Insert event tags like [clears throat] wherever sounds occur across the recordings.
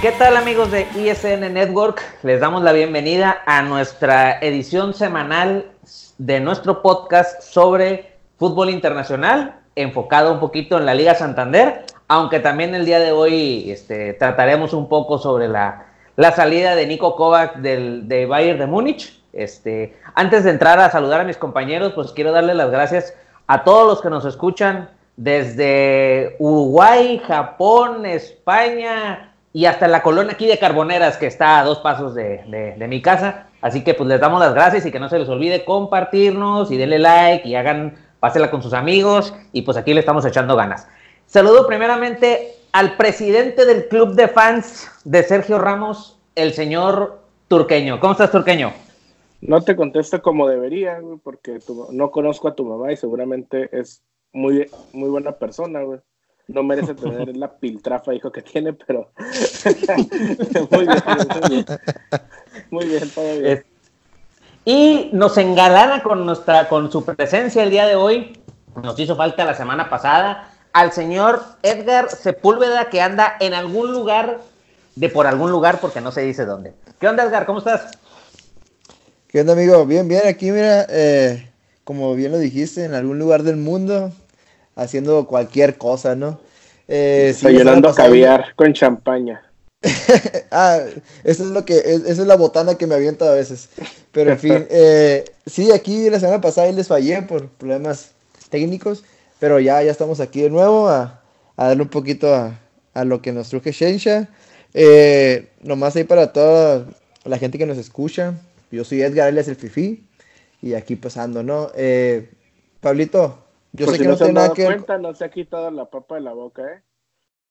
¿Qué tal amigos de ISN Network? Les damos la bienvenida a nuestra edición semanal de nuestro podcast sobre fútbol internacional, enfocado un poquito en la Liga Santander, aunque también el día de hoy este, trataremos un poco sobre la, la salida de Nico Kovac del, de Bayern de Múnich. Este, antes de entrar a saludar a mis compañeros, pues quiero darle las gracias a todos los que nos escuchan desde Uruguay, Japón, España, y hasta la colonia aquí de Carboneras, que está a dos pasos de, mi casa. Así que pues les damos las gracias y que no se les olvide compartirnos y denle like y hagan, pásela con sus amigos y pues aquí le estamos echando ganas. Saludo primeramente al presidente del club de fans de Sergio Ramos, el señor Turqueño. ¿Cómo estás, Turqueño? No te contesto como debería, porque no conozco a tu mamá y seguramente es muy, muy buena persona, güey no merece [laughs] tener la piltrafa hijo que tiene, pero [laughs] muy bien, muy bien. Muy bien, todo bien. Y nos engalana con nuestra, con su presencia el día de hoy. Nos hizo falta la semana pasada al señor Edgar Sepúlveda que anda en algún lugar de por algún lugar porque no se dice dónde. ¿Qué onda Edgar? ¿Cómo estás? ¿Qué onda amigo? Bien, bien, aquí mira, eh, como bien lo dijiste, en algún lugar del mundo, haciendo cualquier cosa, ¿no? Eh, caviar con champaña. [laughs] ah, eso es lo que, esa es la botana que me aviento a veces. Pero en fin, [laughs] eh, sí, aquí la semana pasada les fallé por problemas técnicos, pero ya, ya estamos aquí de nuevo a, darle un poquito a, lo que nos truje Shensha. Eh, nomás ahí para toda la gente que nos escucha. Yo soy Edgar, él es el Fifi. Y aquí pasando, ¿no? Eh, Pablito, yo sé que no, tiene nada que cuenta, no se ha quitado la papa de la boca, ¿eh?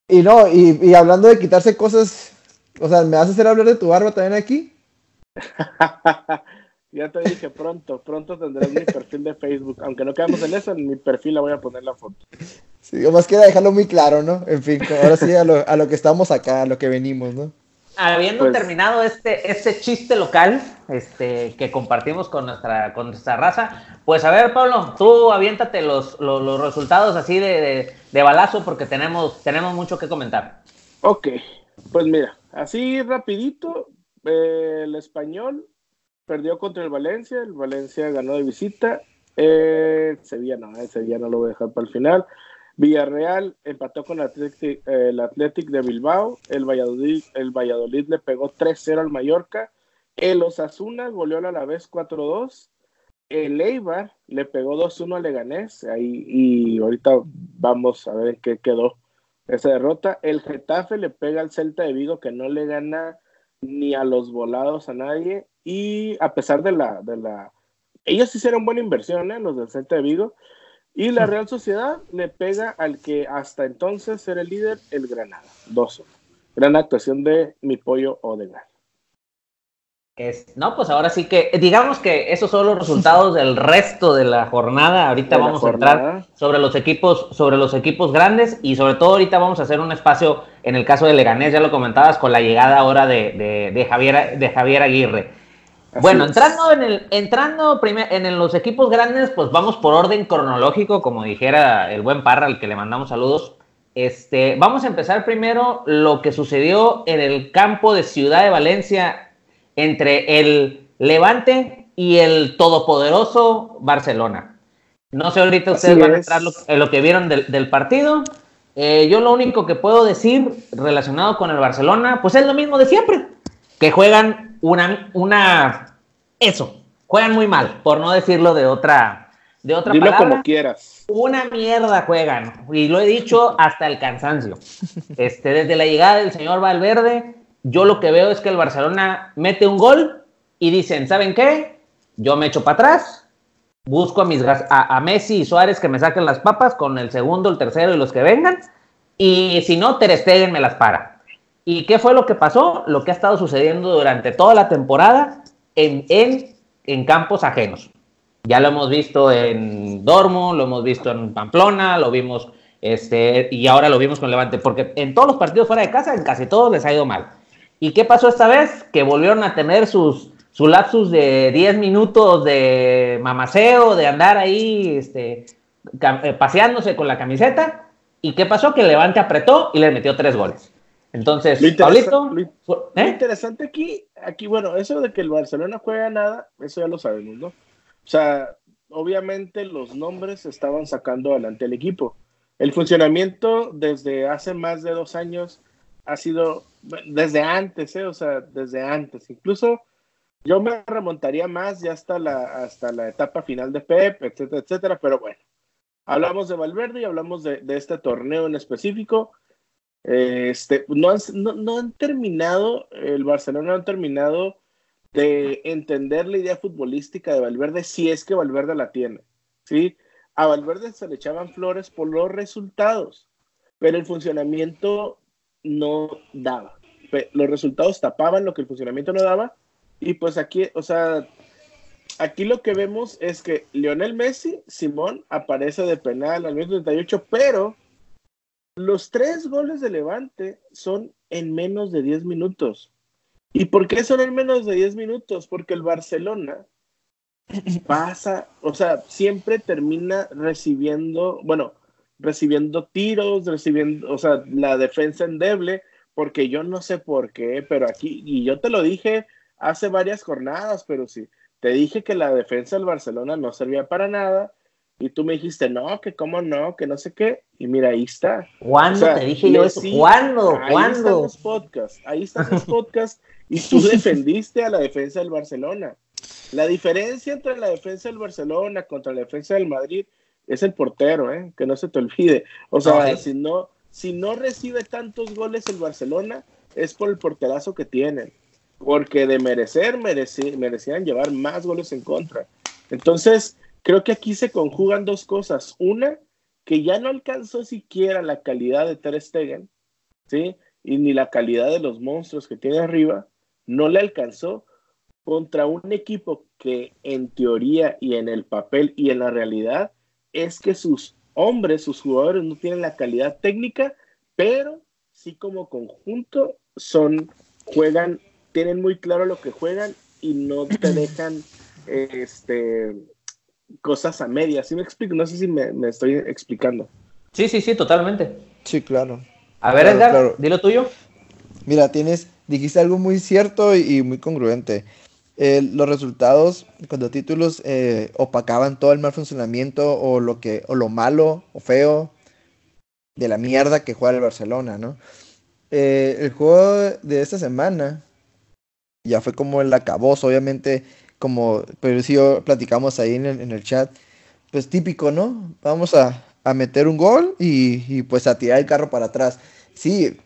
Y no, y, hablando de quitarse cosas, o sea, ¿me vas a hacer hablar de tu barba también aquí? [laughs] ya te dije, pronto, pronto tendrás mi perfil de Facebook. Aunque no quedamos en eso, en mi perfil la voy a poner la foto. Sí, más queda dejarlo muy claro, ¿no? En fin, ahora sí a lo, a lo que estamos acá, a lo que venimos, ¿no? Habiendo pues terminado este, este chiste local este, que compartimos con nuestra, con nuestra raza, pues a ver, Pablo, tú aviéntate los, los, resultados así de, de, balazo porque tenemos, tenemos mucho que comentar. Ok, pues mira, así rapidito, eh, el español perdió contra el Valencia, el Valencia ganó de visita, eh, Sevilla no, eh, Sevilla no lo voy a dejar para el final. Villarreal empató con el Athletic, el de Bilbao. El Valladolid, el Valladolid le pegó 3-0 al Mallorca. El Osasuna goleó a la vez 4-2. El Eibar le pegó 2-1 al Leganés. Ahí, y ahorita vamos a ver qué quedó esa derrota. El Getafe le pega al Celta de Vigo que no le gana ni a los volados a nadie. Y a pesar de la, de la... Ellos hicieron buena inversión, ¿eh? los del Celta de Vigo y la Real Sociedad le pega al que hasta entonces era el líder, el Granada. 2 Gran actuación de mi pollo Odegaard. Es, no, pues ahora sí que, digamos que esos son los resultados del resto de la jornada. Ahorita vamos a entrar sobre los equipos, sobre los equipos grandes y sobre todo ahorita vamos a hacer un espacio en el caso de Leganés, ya lo comentabas, con la llegada ahora de, de, Javier, de Javier Aguirre bueno, entrando en el, entrando en los equipos grandes, pues vamos por orden cronológico, como dijera el buen Parra, al que le mandamos saludos. Este, vamos a empezar primero lo que sucedió en el campo de Ciudad de Valencia entre el Levante y el todopoderoso Barcelona. No sé ahorita ustedes van a entrar en lo que vieron del, partido. Eh, yo lo único que puedo decir relacionado con el Barcelona, pues es lo mismo de siempre, que juegan una, una, eso, juegan muy mal, por no decirlo de otra, de otra Dilo como quieras. Una mierda juegan, y lo he dicho hasta el cansancio. [laughs] Este, desde la llegada del señor Valverde, yo lo que veo es que el Barcelona mete un gol y dicen, ¿saben qué? Yo me echo para atrás, busco a, mis, a, a, Messi y Suárez que me saquen las papas con el segundo, el tercero y los que vengan, y si no, Ter Stegen me las para. ¿Y qué fue lo que pasó? Lo que ha estado sucediendo durante toda la temporada en, en, campos ajenos. Ya lo hemos visto en Dormo, lo hemos visto en Pamplona, lo vimos este, y ahora lo vimos con Levante, porque en todos los partidos fuera de casa, en casi todos les ha ido mal. ¿Y qué pasó esta vez? Que volvieron a tener sus, su lapsus de 10 minutos de mamaceo, de andar ahí este, eh, paseándose con la camiseta. ¿Y qué pasó? Que Levante apretó y le metió tres goles. Entonces, lo Pablito, lo, ¿eh? interesante aquí, aquí, bueno, eso de que el Barcelona juega nada, eso ya lo sabemos, ¿no? O sea, obviamente los nombres estaban sacando adelante el equipo. El funcionamiento desde hace más de dos años ha sido desde antes, ¿eh? o sea, desde antes. Incluso yo me remontaría más ya hasta la, hasta la etapa final de Pep, etcétera, etcétera, pero bueno, hablamos de Valverde y hablamos de, este torneo en específico. Este, no, han, no, han terminado, el Barcelona no han terminado de entender la idea futbolística de Valverde si es que Valverde la tiene, ¿sí? A Valverde se le echaban flores por los resultados, pero el funcionamiento no daba. Los resultados tapaban lo que el funcionamiento no daba. Y pues aquí, o sea, aquí lo que vemos es que Lionel Messi, Simón, aparece de penal al minuto 38, pero los tres goles de Levante son en menos de 10 minutos. ¿Y por qué son en menos de 10 minutos? Porque el Barcelona [laughs] pasa, o sea, siempre termina recibiendo, bueno, recibiendo tiros, recibiendo, o sea, la defensa endeble, porque yo no sé por qué, pero aquí, y yo te lo dije hace varias jornadas, pero sí, te dije que la defensa del Barcelona no servía para nada, y tú me dijiste, no, que cómo no, que no sé qué, y mira, ahí está. ¿Cuándo te dije yo eso? ¿Cuándo? Ahí están los podcasts, ahí están los podcasts, y tú [laughs] defendiste a la defensa del Barcelona. La diferencia entre la defensa del Barcelona contra la defensa del Madrid es el portero, ¿eh? que no se te olvide. O sea, si, no, si no recibe tantos goles el Barcelona, es por el porterazo que tiene. Porque de merecer, merecían llevar más goles en contra. Entonces, creo que aquí se conjugan dos cosas. Una, que ya no alcanzó siquiera la calidad de Ter Stegen, ¿sí? Y ni la calidad de los monstruos que tiene arriba, no le alcanzó contra un equipo que en teoría y en el papel y en la realidad es que sus hombres, sus jugadores no tienen la calidad técnica, pero sí como conjunto son, juegan, tienen muy claro lo que juegan y no te dejan este, cosas a medias. ¿Sí me explico? No sé si me, estoy explicando. Sí, sí, sí, totalmente. Sí, claro. A ver, Edgar, dilo tuyo. Mira, tienes, dijiste algo muy cierto y muy congruente. Eh, los resultados cuando títulos eh, opacaban todo el mal funcionamiento o lo que o lo malo o feo de la mierda que juega el Barcelona, ¿no? Eh, el juego de esta semana ya fue como el acabose, obviamente, como pero si yo platicamos ahí en el, chat, pues típico, ¿no? Vamos a, meter un gol y, y, pues a tirar el carro para atrás. Sí,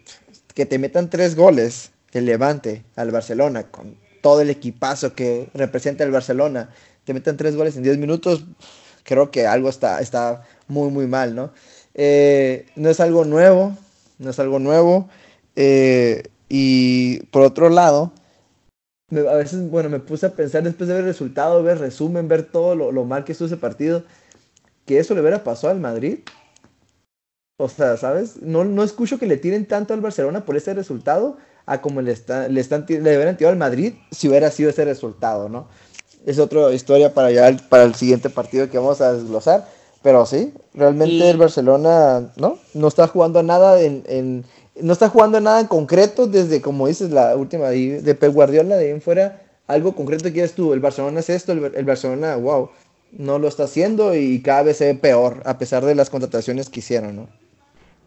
que te metan tres goles, que levante al Barcelona con todo el equipazo que representa el Barcelona, te meten tres goles en 10 minutos, creo que algo está, está muy, muy mal, ¿no? Eh, no es algo nuevo, no es algo nuevo. Eh, y por otro lado, a veces, bueno, me puse a pensar después de ver el resultado, ver resumen, ver todo lo, mal que estuvo ese partido, que eso le hubiera pasado al Madrid. O sea, ¿sabes? No, no escucho que le tiren tanto al Barcelona por ese resultado, a como le, está, le, están, le hubieran tirado al Madrid si hubiera sido ese resultado, ¿no? Es otra historia para ya para el siguiente partido que vamos a desglosar. Pero sí, realmente el Barcelona, ¿no? No está jugando nada en, no está jugando nada en concreto desde, como dices, la última de Pep Guardiola, de ahí en fuera, algo concreto que quieres tú, el Barcelona es esto, el, el, Barcelona, wow, no lo está haciendo y cada vez se ve peor, a pesar de las contrataciones que hicieron, ¿no?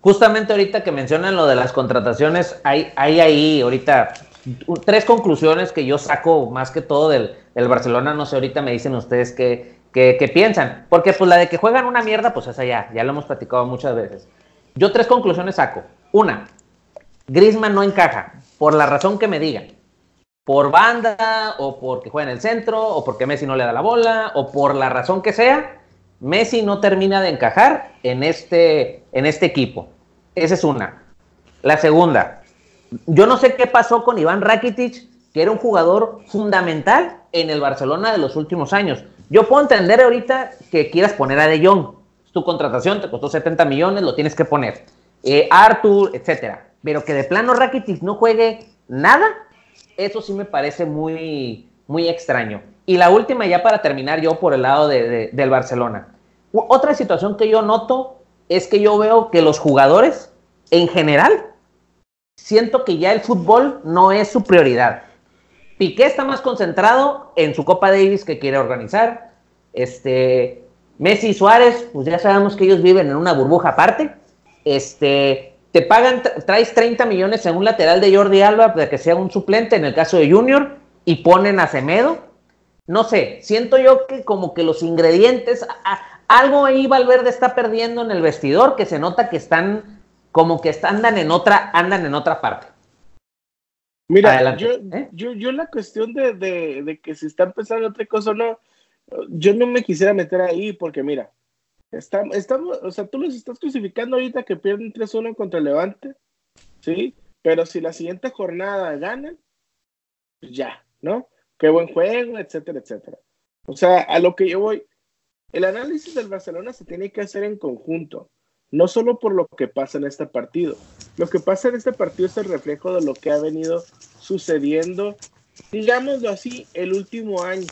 Justamente ahorita que mencionan lo de las contrataciones, hay, hay ahí ahorita tres conclusiones que yo saco más que todo del, Barcelona. No sé, ahorita me dicen ustedes qué, piensan. Porque pues la de que juegan una mierda, pues esa ya, ya lo hemos platicado muchas veces. Yo tres conclusiones saco. Una, Grisman no encaja, por la razón que me digan. Por banda, o porque juega en el centro, o porque Messi no le da la bola, o por la razón que sea, Messi no termina de encajar en este, en este equipo. Esa es una. La segunda, yo no sé qué pasó con Iván Rakitic, que era un jugador fundamental en el Barcelona de los últimos años. Yo puedo entender ahorita que quieras poner a De Jong. Tu contratación te costó 70 millones, lo tienes que poner. Eh, Arthur, etcétera. Pero que de plano Rakitic no juegue nada, eso sí me parece muy, muy extraño. Y la última, ya para terminar, yo por el lado del Barcelona. Otra situación que yo noto es que yo veo que los jugadores, en general, siento que ya el fútbol no es su prioridad. Piqué está más concentrado en su Copa Davis que quiere organizar. Este, Messi y Suárez, pues ya sabemos que ellos viven en una burbuja aparte. Este, te pagan, traes 30 millones en un lateral de Jordi Alba para que sea un suplente en el caso de Junior y ponen a Semedo. No sé, siento yo que como que los ingredientes, algo ahí Valverde está perdiendo en el vestidor, que se nota que están como que andan en otra, andan en otra parte. Mira, ¿eh? yo, yo, la cuestión de, de, que si está empezando otra cosa o no, yo no me quisiera meter ahí porque mira, estamos, estamos, o sea, tú los estás crucificando ahorita que pierden 3-1 contra Levante, ¿sí? Pero si la siguiente jornada ganan, pues ya, ¿no? Qué buen juego, etcétera, etcétera. O sea, a lo que yo voy, el análisis del Barcelona se tiene que hacer en conjunto no solo por lo que pasa en este partido. Lo que pasa en este partido es el reflejo de lo que ha venido sucediendo, digámoslo así, el último año.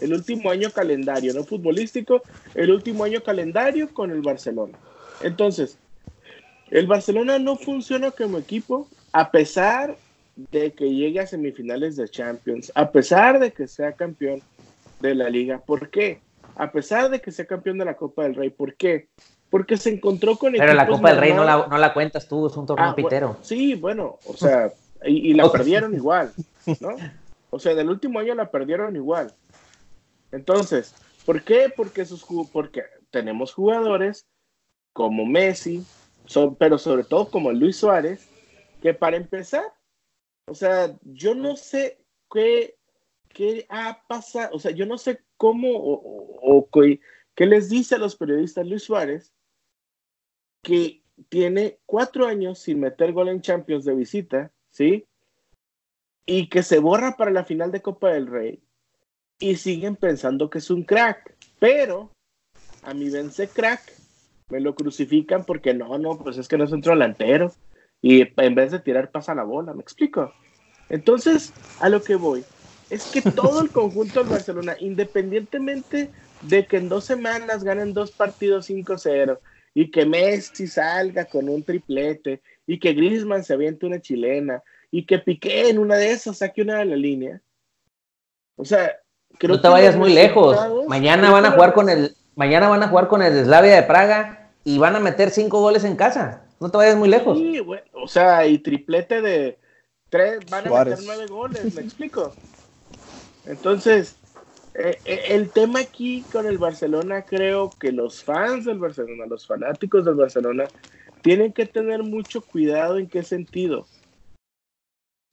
El último año calendario, no futbolístico, el último año calendario con el Barcelona. Entonces, el Barcelona no funciona como equipo a pesar de que llegue a semifinales de Champions, a pesar de que sea campeón de la liga. ¿Por qué? A pesar de que sea campeón de la Copa del Rey. ¿Por qué? porque se encontró con Pero la Copa del Rey no la, no la, cuentas tú, es un torneo ah, pitero. sí, bueno, o sea, y, la [laughs] perdieron igual, ¿no? O sea, del último año la perdieron igual. Entonces, ¿por qué? Porque, sus, porque tenemos jugadores como Messi, pero sobre todo como Luis Suárez, que para empezar, o sea, yo no sé qué, ha pasado, o sea, yo no sé cómo o qué les dice a los periodistas Luis Suárez que tiene cuatro años sin meter gol en Champions de visita, ¿sí? Y que se borra para la final de Copa del Rey. Y siguen pensando que es un crack. Pero a mi vence crack, me lo crucifican porque no, no, pues es que no es un delantero. Y en vez de tirar pasa la bola, ¿me explico? Entonces, a lo que voy, es que todo el conjunto del Barcelona, independientemente de que en dos semanas ganen dos partidos 5-0, y que Messi salga con un triplete y que Griezmann se aviente una chilena y que Piqué en una de esas saque una de la línea. O sea, creo no te vayas muy lejos. Mañana van a jugar con el mañana van a jugar con el Slavia de Praga y van a meter cinco goles en casa. No te vayas muy lejos. Sí, o sea, y triplete de tres, van a meter nueve goles, ¿me explico? Entonces, eh, eh, el tema aquí con el Barcelona, creo que los fans del Barcelona, los fanáticos del Barcelona, tienen que tener mucho cuidado en qué sentido.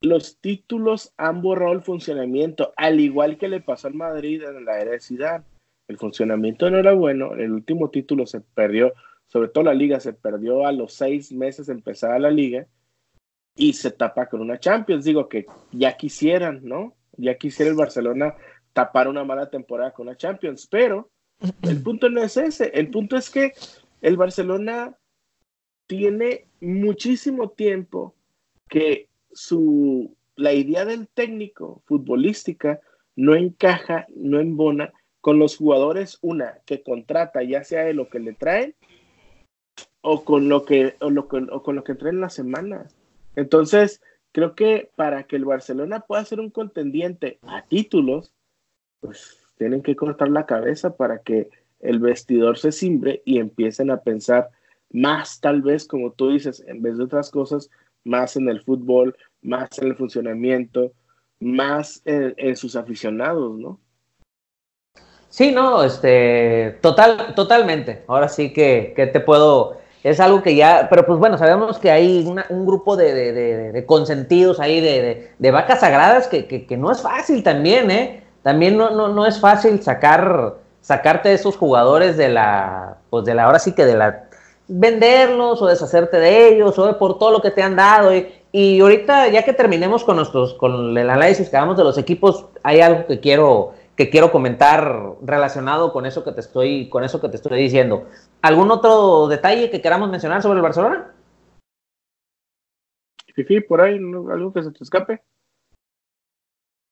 Los títulos han borrado el funcionamiento, al igual que le pasó al Madrid en la era de Zidane. El funcionamiento no era bueno, el último título se perdió, sobre todo la liga se perdió a los seis meses empezada la liga y se tapa con una Champions. Digo que ya quisieran, ¿no? Ya quisiera el Barcelona tapar una mala temporada con la Champions, pero el [clears throat] punto no es ese, el punto es que el Barcelona tiene muchísimo tiempo que su la idea del técnico futbolística no encaja, no embona con los jugadores, una que contrata, ya sea de lo que le traen o con lo que o, lo, o con lo que traen la semana. Entonces, creo que para que el Barcelona pueda ser un contendiente a títulos, pues tienen que cortar la cabeza para que el vestidor se simbre y empiecen a pensar más tal vez, como tú dices, en vez de otras cosas, más en el fútbol, más en el funcionamiento, más en, sus aficionados, ¿no? Sí, no, este, total, totalmente. Ahora sí que, que, te puedo, es algo que ya, pero pues bueno, sabemos que hay un grupo de, de, de, consentidos ahí, de, vacas sagradas que, que, no es fácil también, ¿eh? también no, no, no es fácil sacar, sacarte de esos jugadores de la, pues de la, ahora sí que de la, venderlos o deshacerte de ellos o por todo lo que te han dado. Y, y ahorita, ya que terminemos con nuestros, con el análisis que hagamos de los equipos, hay algo que quiero, que quiero comentar relacionado con eso que te estoy, con eso que te estoy diciendo. ¿Algún otro detalle que queramos mencionar sobre el Barcelona? Fifi, por ahí, algo que se te escape.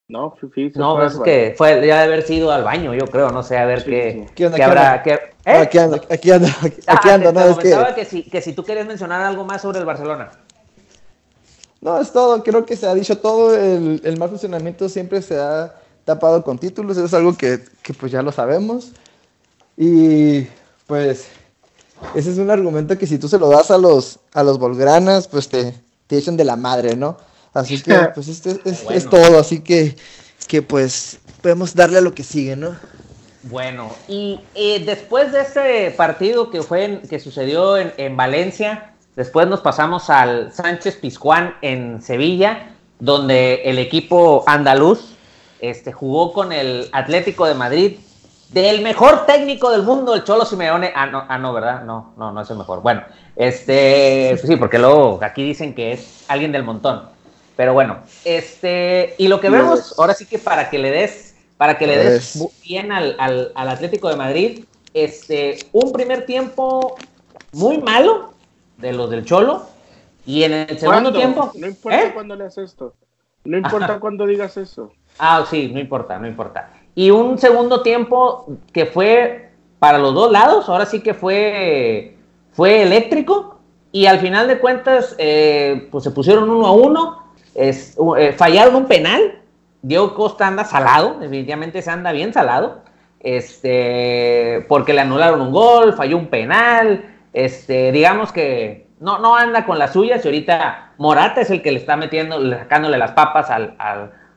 No, sí, no, es que fue ya de haber sido al baño, yo creo, no sé, a ver qué, ¿Qué, habrá. Qué, ¿eh? Aquí anda, aquí anda, aquí ah, [laughs] anda, no, es que... que si, que si tú quieres mencionar algo más sobre el Barcelona. No, es todo, creo que se ha dicho todo, el, el mal funcionamiento siempre se ha tapado con títulos, es algo que, que pues ya lo sabemos. Y pues ese es un argumento que si tú se lo das a los, a los Volgranas, pues te, te echan de la madre, ¿no? Así que [laughs] pues este es, es todo, así que, que pues podemos darle a lo que sigue, ¿no? Bueno, y eh, después de este partido que fue que sucedió en, en, Valencia, después nos pasamos al Sánchez Pizjuán en Sevilla, donde el equipo andaluz este, jugó con el Atlético de Madrid, del mejor técnico del mundo, el Cholo Simeone. Ah, no, ah, no, ¿verdad? No, no, no es el mejor. Bueno, este, sí, porque luego aquí dicen que es alguien del montón. Pero bueno, este, y lo que vemos, ahora sí que para que le des para que le des bien al, al, al, Atlético de Madrid. Este, un primer tiempo muy malo de los del Cholo. Y en el segundo tiempo. No importa ¿eh? cuándo leas esto. No importa cuándo digas eso. Ah, sí, no importa, no importa. Y un segundo tiempo que fue para los dos lados. Ahora sí que fue, fue eléctrico. Y al final de cuentas, eh, pues se pusieron uno a uno. Es, eh, fallaron un penal. Diego Costa anda salado, definitivamente se anda bien salado, este, porque le anularon un gol, falló un penal, este, digamos que no, no anda con las suyas y ahorita Morata es el que le está metiendo, sacándole las papas al,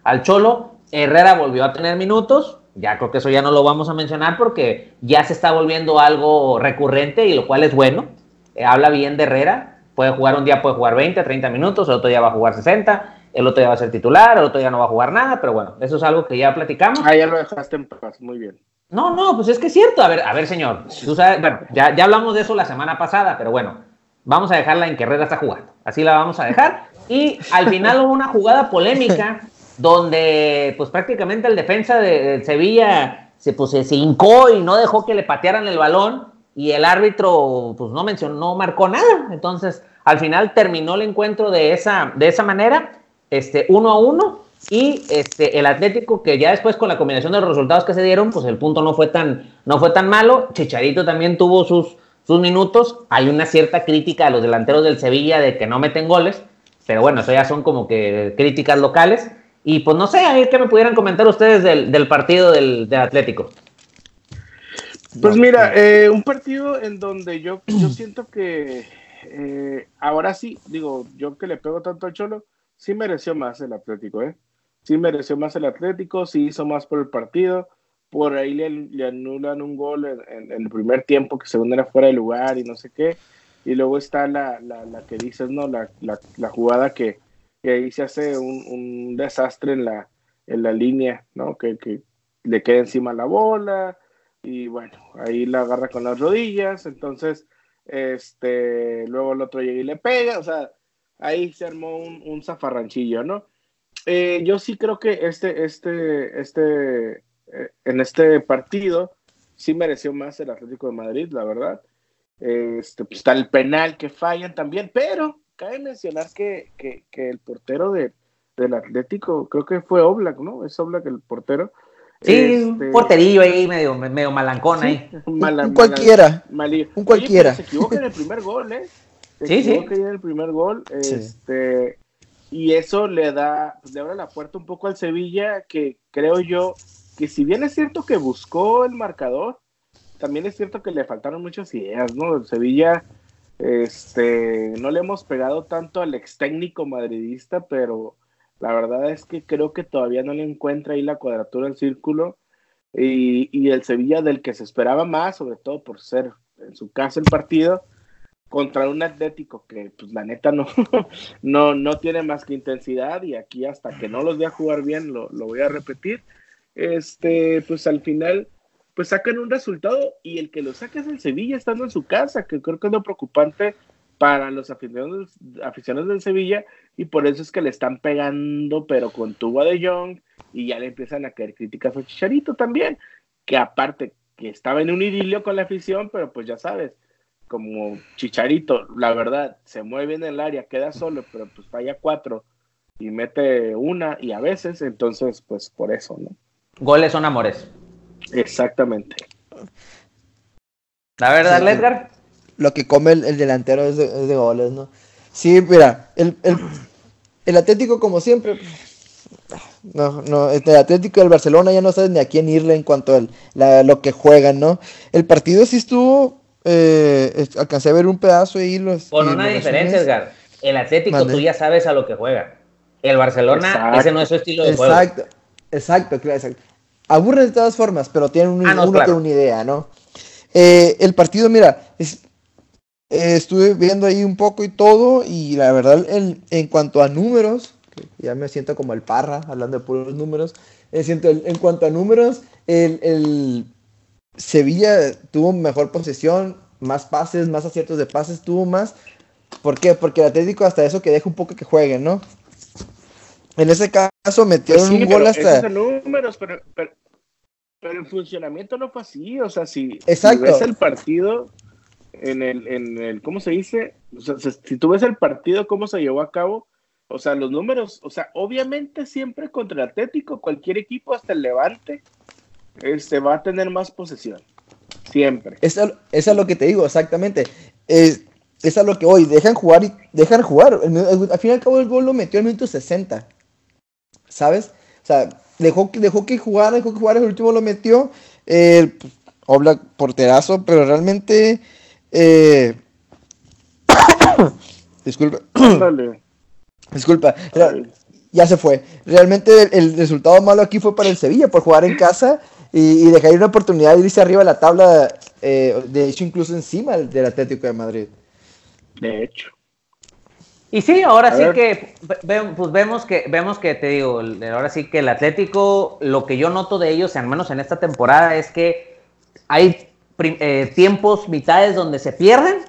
al, Cholo. Herrera volvió a tener minutos, ya creo que eso ya no lo vamos a mencionar porque ya se está volviendo algo recurrente y lo cual es bueno. Eh, habla bien de Herrera, puede jugar un día, puede jugar 20, 30 minutos, el otro día va a jugar 60 el otro día va a ser titular, el otro día no va a jugar nada, pero bueno, eso es algo que ya platicamos. Ah, ya lo dejaste en paz, muy bien. No, no, pues es que es cierto. A ver, a ver, señor. Tú sabes, bueno, ya, ya hablamos de eso la semana pasada, pero bueno, vamos a dejarla en que Herrera está jugando. Así la vamos a dejar. Y al final hubo una jugada polémica [laughs] donde, pues prácticamente el defensa de, Sevilla se, pues, se hincó y no dejó que le patearan el balón y el árbitro, pues no mencionó, no marcó nada. Entonces, al final terminó el encuentro de esa, de esa manera este, uno a uno. Y este, el Atlético, que ya después con la combinación de los resultados que se dieron, pues el punto no fue tan, no fue tan malo. Chicharito también tuvo sus, sus minutos. Hay una cierta crítica a los delanteros del Sevilla de que no meten goles, pero bueno, eso ya son como que críticas locales. Y pues no sé, a ver qué me pudieran comentar ustedes del, del partido del, del, Atlético. Pues mira, eh, un partido en donde yo, yo siento que eh, ahora sí, digo, yo que le pego tanto al Cholo, sí mereció más el Atlético, ¿eh? Sí mereció más el Atlético, sí hizo más por el partido. Por ahí le, anulan un gol en, en, el primer tiempo que según era fuera de lugar y no sé qué. Y luego está la, la, que dices, ¿no? La, la jugada que, que, ahí se hace un, un, desastre en la, en la línea, ¿no? Que, que le queda encima la bola y bueno, ahí la agarra con las rodillas. Entonces, este, luego el otro llega y le pega, o sea ahí se armó un, un zafarranchillo, ¿no? Eh, yo sí creo que este, este, este, eh, en este partido sí mereció más el Atlético de Madrid, la verdad. Este, pues está el penal que fallan también, pero cabe mencionar que, que, que el portero de, del Atlético, creo que fue Oblak, ¿no? Es Oblak el portero. Sí, este... un porterillo ahí medio, medio malancón ahí. Mala, un cualquiera. Mala, un cualquiera. Oye, se equivoca en el primer gol, ¿eh? Se sí, sí. en el primer gol. Sí. Este, y eso le da, pues, le abre la puerta un poco al Sevilla, que creo yo que si bien es cierto que buscó el marcador, también es cierto que le faltaron muchas ideas, ¿no? El Sevilla, este, no le hemos pegado tanto al ex técnico madridista, pero la verdad es que creo que todavía no le encuentra ahí la cuadratura del círculo. Y, y el Sevilla del que se esperaba más, sobre todo por ser en su casa el partido, contra un Atlético que, pues la neta, no, [laughs] no, no tiene más que intensidad y aquí hasta que no los vea jugar bien, lo, lo, voy a repetir, este, pues al final, pues sacan un resultado y el que lo saca es el Sevilla estando en su casa, que creo que es lo preocupante para los aficionados, aficionados del Sevilla y por eso es que le están pegando, pero con tubo de Young y ya le empiezan a caer críticas a Chicharito también, que aparte que estaba en un idilio con la afición, pero pues ya sabes, como Chicharito, la verdad, se mueve en el área, queda solo, pero pues falla cuatro y mete una y a veces, entonces pues por eso, ¿no? Goles son amores. Exactamente. La verdad, sí, Edgar. Lo que come el, el delantero es de, es de, goles, ¿no? Sí, mira, el, el, el Atlético, como siempre, no, no, el Atlético del Barcelona ya no sabes ni a quién irle en cuanto a lo que juegan, ¿no? El partido sí estuvo, eh, alcancé a ver un pedazo y los... Con una diferencia, Edgar. El Atlético tú ya sabes a lo que juega. El Barcelona, ese no es su estilo de juego. Exacto, exacto, exacto. Aburre de todas formas, pero tiene un, ah, uno una idea, ¿no? Eh, el partido, mira, es, eh, estuve viendo ahí un poco y todo, y la verdad, en cuanto a números, ya me siento como el parra, hablando de puros números, me siento, en cuanto a números, el, Sevilla tuvo mejor posesión, más pases, más aciertos de pases, tuvo más. ¿Por qué? Porque el Atlético hasta eso que deja un poco que jueguen, ¿no? En ese caso metieron pues un gol hasta. números, pero, pero, el funcionamiento no fue así. O sea, si, Exacto. ves el partido en el, en el, ¿cómo se dice? Si tú ves el partido, cómo se llevó a cabo, o sea, los números, o sea, obviamente siempre contra el Atlético, cualquier equipo, hasta el Levante, este, va a tener más posesión. Siempre. Eso, es lo que te digo, exactamente. Es, es a lo que hoy dejan jugar y dejan jugar. al fin y al cabo el gol lo metió al minuto 60. ¿Sabes? O sea, dejó, dejó que jugara, dejó que jugara, el último lo metió. Eh, Oblak porterazo, pero realmente. Eh, disculpe. [coughs] Disculpa, [coughs] ya se fue. Realmente el, resultado malo aquí fue para el Sevilla por jugar en casa y, dejar una oportunidad de irse arriba de la tabla, eh, de hecho incluso encima del Atlético de Madrid. De hecho. Y sí, ahora sí que pues vemos que vemos que te digo, ahora sí que el Atlético, lo que yo noto de ellos, al menos en esta temporada, es que hay eh, tiempos, mitades donde se pierden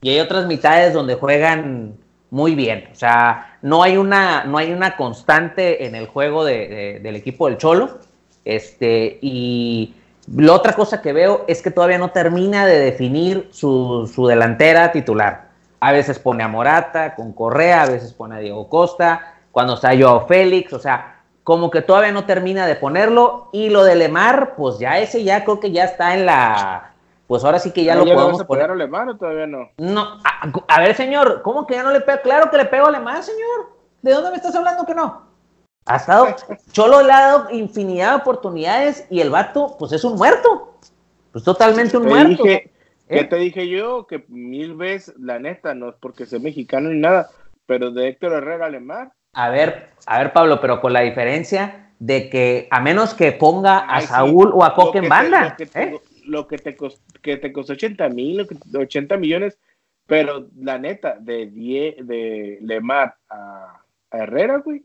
y hay otras mitades donde juegan muy bien. O sea, no hay una, no hay una constante en el juego del equipo del Cholo. Este, y la otra cosa que veo es que todavía no termina de definir su, delantera titular. A veces pone a Morata con Correa, a veces pone a Diego Costa, cuando está Joao Félix, o sea, como que todavía no termina de ponerlo. Y lo de Lemar, pues ya ese ya creo que ya está en la, pues ahora sí que ya lo podemos poner. a Alemán o todavía no? No, a, ver, señor, ¿cómo que ya no le pego? Claro que le pego a Alemán, señor. ¿De dónde me estás hablando que no? Ha estado, [laughs] Cholo le ha dado infinidad de oportunidades y el vato, pues es un muerto. Pues totalmente un muerto. Dije, ¿Qué ¿Eh? te dije yo? Que mil veces, la neta, no es porque sea mexicano ni nada, pero de Héctor Herrera Alemán. A ver, a ver, Pablo, pero con la diferencia de que a menos que ponga a Saúl o a Coque en banda. ¿eh? lo que te, que te costó 80 mil, 80 millones, pero la neta, de, de Lemar a, Herrera, güey.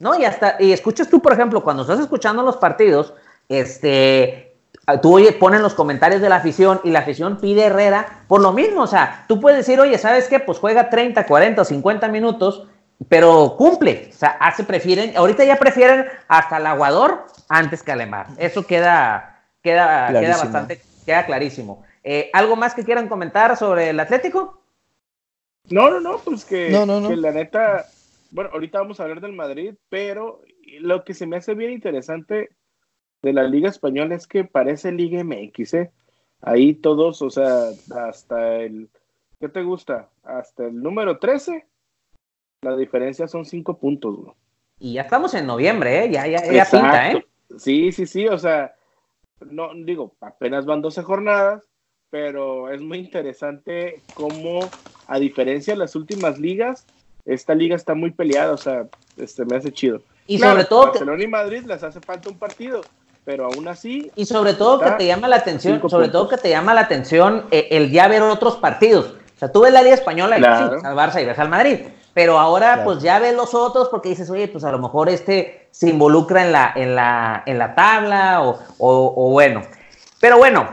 No, y hasta, y escuchas tú, por ejemplo, cuando estás escuchando los partidos, este, tú oye, ponen los comentarios de la afición y la afición pide Herrera por lo mismo, o sea, tú puedes decir, oye, ¿sabes qué? Pues juega 30, 40 o 50 minutos, pero cumple, o sea, hace, prefieren, ahorita ya prefieren hasta el aguador antes que a Lemar, eso queda, Queda, queda bastante, queda clarísimo. Eh, ¿Algo más que quieran comentar sobre el Atlético? No, no, no, pues que, la neta, bueno, ahorita vamos a hablar del Madrid, pero lo que se me hace bien interesante de la Liga Española es que parece Liga MX, ¿eh? Ahí todos, o sea, hasta el, ¿qué te gusta? Hasta el número 13, la diferencia son 5 puntos, güey. Y ya estamos en noviembre, ¿eh? Ya, ya, ya pinta, ¿eh? Sí, sí, sí, o sea, no digo, apenas van 12 jornadas, pero es muy interesante cómo, a diferencia de las últimas ligas, esta liga está muy peleada, o sea, este me hace chido. Y sobre todo Barcelona y Madrid les hace falta un partido, pero aún así y sobre todo que te llama la atención, sobre todo que te llama la atención eh, el ya ver otros partidos. O sea, tú ves la liga española y sí, al Barça y ves al Madrid, pero ahora pues ya ves los otros porque dices, oye, pues a lo mejor este se involucra en la, en la, en la tabla o, o, bueno. Pero bueno,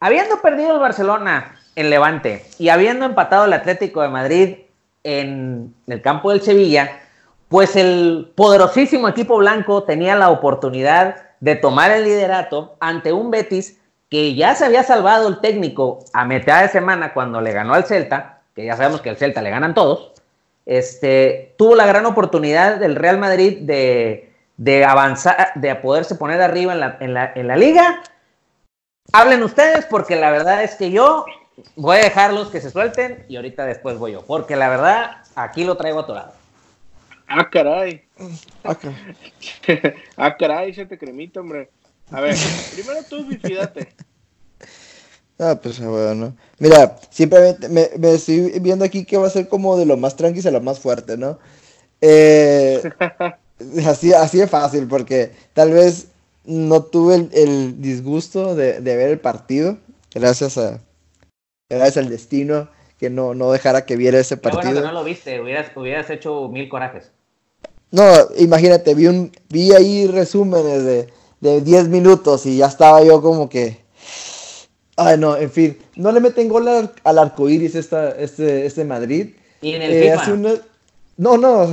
habiendo perdido el Barcelona en Levante y habiendo empatado el Atlético de Madrid en el campo del Sevilla, pues el poderosísimo equipo blanco tenía la oportunidad de tomar el liderato ante un Betis que ya se había salvado el técnico a mitad de semana cuando le ganó al Celta, que ya sabemos que al Celta le ganan todos, este, tuvo la gran oportunidad del Real Madrid de, avanzar, de poderse poner arriba en la, liga. Hablen ustedes porque la verdad es que yo voy a dejarlos que se suelten y ahorita después voy yo, porque la verdad aquí lo traigo atorado. Ah, caray. Ah, [laughs] ah caray, ya te cremito, hombre. A ver, primero tú, fíjate. Ah, pues bueno. Mira, simplemente me, me, estoy viendo aquí que va a ser como de lo más tranquilo a lo más fuerte, ¿no? Eh, [laughs] así, así de fácil, porque tal vez no tuve el, disgusto de, ver el partido, gracias a gracias al destino que no, no dejara que viera ese partido. bueno que no lo viste, hubieras, hubieras hecho mil corajes. No, imagínate, vi un, vi ahí resúmenes de, de 10 minutos y ya estaba yo como que Ay, no, en fin, no le meten gol al, al arco iris esta, este, este Madrid. ¿Y en el eh, No, no,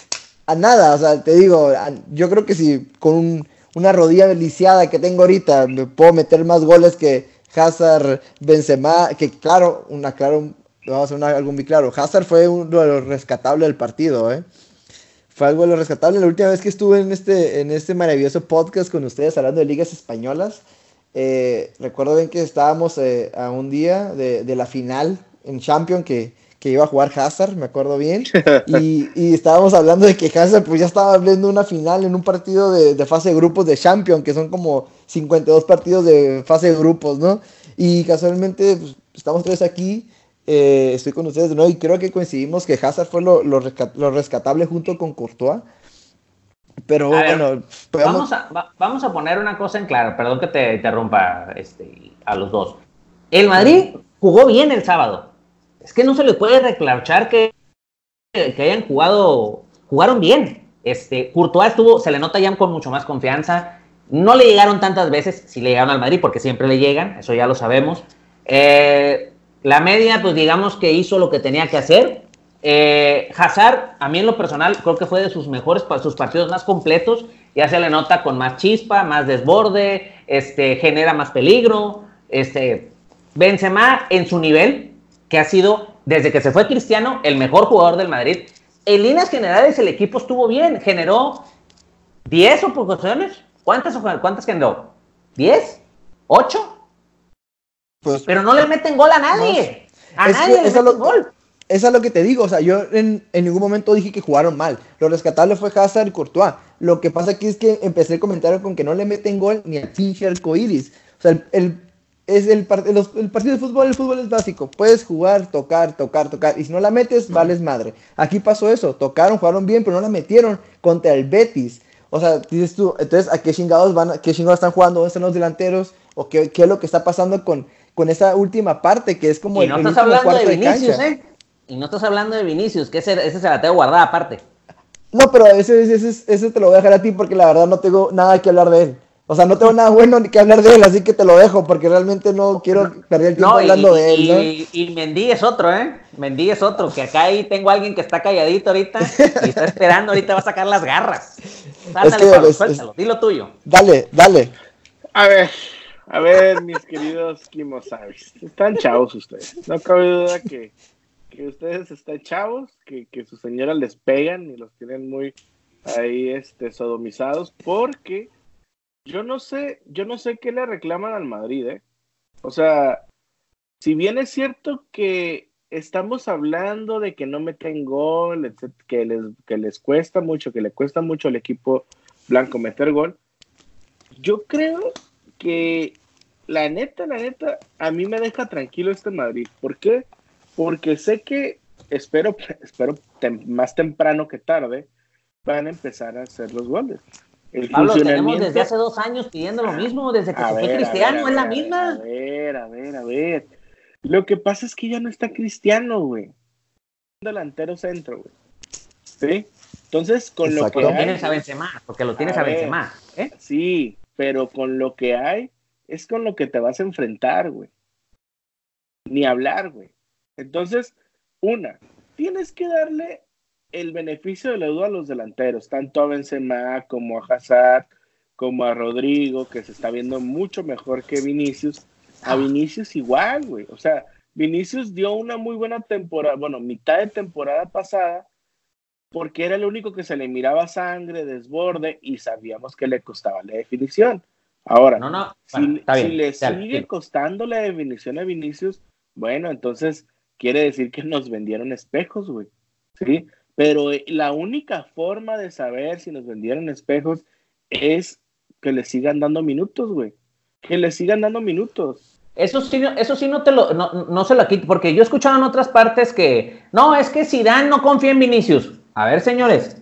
[laughs] a nada, o sea, te digo, yo creo que si con una rodilla lisiada que tengo ahorita me puedo meter más goles que Hazard, Benzema, que claro, una claro, vamos a hacer algo muy claro, Hazard fue uno de los rescatables del partido, ¿eh? Fue algo de lo rescatable. La última vez que estuve en este, en este maravilloso podcast con ustedes hablando de ligas españolas, eh, recuerdo bien que estábamos eh, a un día de, de, la final en Champions que, que, iba a jugar Hazard, me acuerdo bien. [laughs] Y, y, estábamos hablando de que Hazard pues ya estaba hablando una final en un partido de, de, fase de grupos de Champions, que son como 52 partidos de fase de grupos, ¿no? Y casualmente pues, estamos tres aquí. Eh, estoy con ustedes de y creo que coincidimos que Hazard fue lo, lo, lo rescatable junto con Courtois. Pero bueno, vamos, a, vamos a poner una cosa en claro, perdón que te interrumpa este, a los dos. El Madrid jugó bien el sábado. Es que no se le puede reclachar que, que hayan jugado, jugaron bien. Este, Courtois estuvo, se le nota ya con mucho más confianza. No le llegaron tantas veces, si le llegaron al Madrid, porque siempre le llegan, eso ya lo sabemos. Eh, la media, pues digamos que hizo lo que tenía que hacer. Eh, Hazard, a mí en lo personal, creo que fue de sus mejores, sus partidos más completos. Ya se le nota con más chispa, más desborde, este, genera más peligro. Este, Benzema en su nivel, que ha sido, desde que se fue Cristiano, el mejor jugador del Madrid. En líneas generales, el equipo estuvo bien, generó 10 ocasiones. ¿Cuántas, cuántas generó? ¿10? ¿8? Pues, Pero no le meten gol a nadie. a nadie le meten gol eso es lo que te digo, o sea, yo en, ningún momento dije que jugaron mal. Lo rescatable fue Hazard y Courtois. Lo que pasa aquí es que empecé el comentario con que no le meten gol ni al pinche arcoiris. O sea, el, es el, el, partido de fútbol, el fútbol es básico. Puedes jugar, tocar, tocar, tocar. Y si no la metes, vales madre. Aquí pasó eso. Tocaron, jugaron bien, pero no la metieron contra el Betis. O sea, dices tú, entonces, ¿a qué chingados van? ¿Qué chingados están jugando? ¿Dónde están los delanteros? ¿O qué, qué es lo que está pasando con, con esa última parte que es como y no estás hablando de Vinicius, ¿eh? Y no estás hablando de Vinicius, que ese, ese se la tengo guardada aparte. No, pero ese, ese, ese, te lo voy a dejar a ti porque la verdad no tengo nada que hablar de él. O sea, no tengo nada bueno ni que hablar de él, así que te lo dejo porque realmente no quiero perder el tiempo hablando de él. ¿no? Y, y, Mendy es otro, ¿eh? Mendy es otro, que acá ahí tengo a alguien que está calladito ahorita y está esperando, ahorita va a sacar las garras. [laughs] Sáltale, suéltalo, dilo tuyo. Dale, dale. A ver, a ver, mis queridos Kimosavis. Están chavos ustedes. No cabe duda que que ustedes están chavos, que, que sus señoras les pegan y los tienen muy ahí este sodomizados, porque yo no sé, yo no sé qué le reclaman al Madrid, ¿eh? O sea, si bien es cierto que estamos hablando de que no meten gol, que les, que les cuesta mucho, que le cuesta mucho al equipo blanco meter gol, yo creo que la neta, la neta, a mí me deja tranquilo este Madrid. ¿Por qué? Porque sé que espero, espero más temprano que tarde van a empezar a hacer los goles. El Pablo, tenemos desde hace dos años pidiendo lo mismo, desde que se fue Cristiano, es la misma. A ver, a ver, a ver. Lo que pasa es que ya no está Cristiano, güey. Delantero centro, güey. ¿Sí? Entonces, con lo que lo tienes a Benzema, porque lo tienes a, a Benzema, ¿eh? Sí, pero con lo que hay, es con lo que te vas a enfrentar, güey. Ni hablar, güey. Entonces, una, tienes que darle el beneficio de la duda a los delanteros, tanto a Benzema como a Hazard, como a Rodrigo, que se está viendo mucho mejor que Vinicius. A Vinicius igual, güey. O sea, Vinicius dio una muy buena temporada, bueno, mitad de temporada pasada, porque era el único que se le miraba sangre, desborde, y sabíamos que le costaba la definición. Ahora, si, le sigue costando la definición a Vinicius, bueno, entonces quiere decir que nos vendieron espejos, güey. ¿Sí? Pero eh, la única forma de saber si nos vendieron espejos es que le sigan dando minutos, güey. Que le sigan dando minutos. Eso sí, eso sí no te lo, no, se lo quito, porque yo he escuchado en otras partes que, no, es que Zidane no confía en Vinicius. A ver, señores,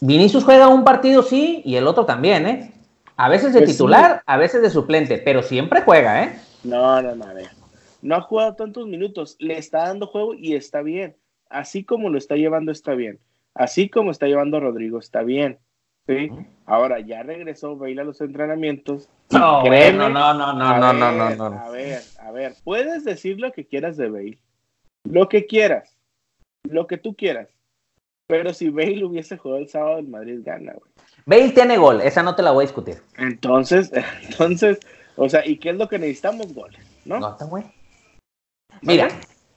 Vinicius juega un partido sí y el otro también, ¿eh? A veces de pues titular, a veces de suplente, pero siempre juega, ¿eh? No, no, no, a ver. No ha jugado tantos minutos, le está dando juego y está bien. Así como lo está llevando, está bien. Así como está llevando Rodrigo, está bien. ¿sí? Ahora ya regresó Bale a los entrenamientos. No, no, no, no, no, no, no, no. A ver, a ver, puedes decir lo que quieras de Bale. Lo que quieras. Lo que tú quieras. Pero si Bale hubiese jugado el sábado, el Madrid gana, güey. Bale tiene gol, esa no te la voy a discutir. Entonces, [laughs] entonces, o sea, ¿y qué es lo que necesitamos? Goles, ¿no? No, está güey. Mira,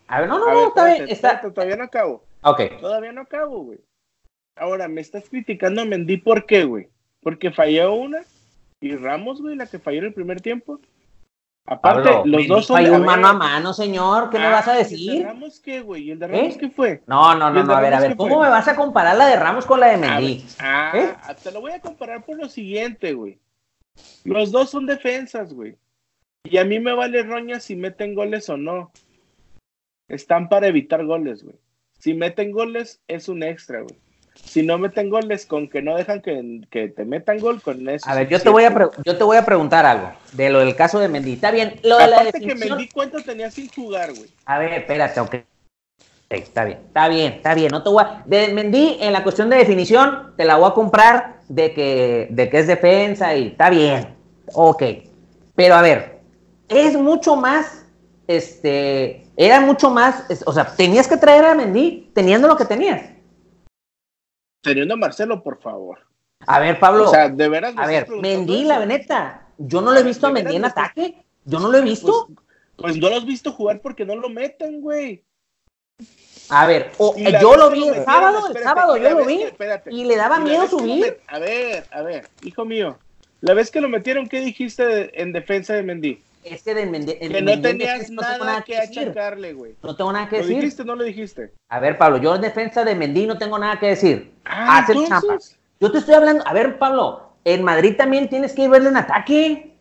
a ver, no, no, no, está bien. Está... Todavía no acabo. Ok. Todavía no acabo, güey. Ahora, me estás criticando a Mendy, ¿por qué, güey? Porque falló una y Ramos, güey, la que falló en el primer tiempo. Aparte, los dos son. Hay un mano a mano, señor. ¿Qué me vas a decir? ¿Y el de Ramos qué, güey? ¿Y el de Ramos ¿Eh? qué fue? No, no, no, no. A ver, a ver. ¿Cómo me vas a comparar la de Ramos con la de Mendy? Ah, ¿Eh? te lo voy a comparar por lo siguiente, güey. Los dos son defensas, güey. Y a mí me vale roña si meten goles o no. Están para evitar goles, güey. Si meten goles, es un extra, güey si no meten goles, con que no dejan que, te metan gol, con eso. A ver, yo te, voy a yo te voy a preguntar algo de lo del caso de Mendy. Está bien, lo de la definición... que Mendy, ¿cuánto tenía sin jugar, güey? A ver, espérate, ok. Está bien, está bien, está bien. No te voy a... De Mendy, en la cuestión de definición, te la voy a comprar de que, de que es defensa y está bien. Ok. Pero a ver, es mucho más, este, era mucho más, o sea, tenías que traer a Mendy teniendo lo que tenías teniendo a Marcelo, por favor. A ver, Pablo. O sea, de veras. A ver, Mendy, la veneta. Yo no lo he visto a Mendy en ataque. Yo no lo he visto. Pues, pues, no lo has visto jugar porque no lo meten, güey. A ver, yo lo vi el sábado, el sábado yo lo vi. y le daba miedo subir. a ver, a ver, hijo mío. La vez que lo metieron, ¿qué dijiste en defensa de Mendy? Es que de Mendy. Que no tenías nada, que, achacarle, güey. No tengo nada que decir. ¿Lo dijiste o no lo dijiste? A ver, Pablo, yo en defensa de Mendy no tengo nada que decir. Ah, Yo te estoy hablando. A ver, Pablo, en Madrid también tienes que ir verle en ataque.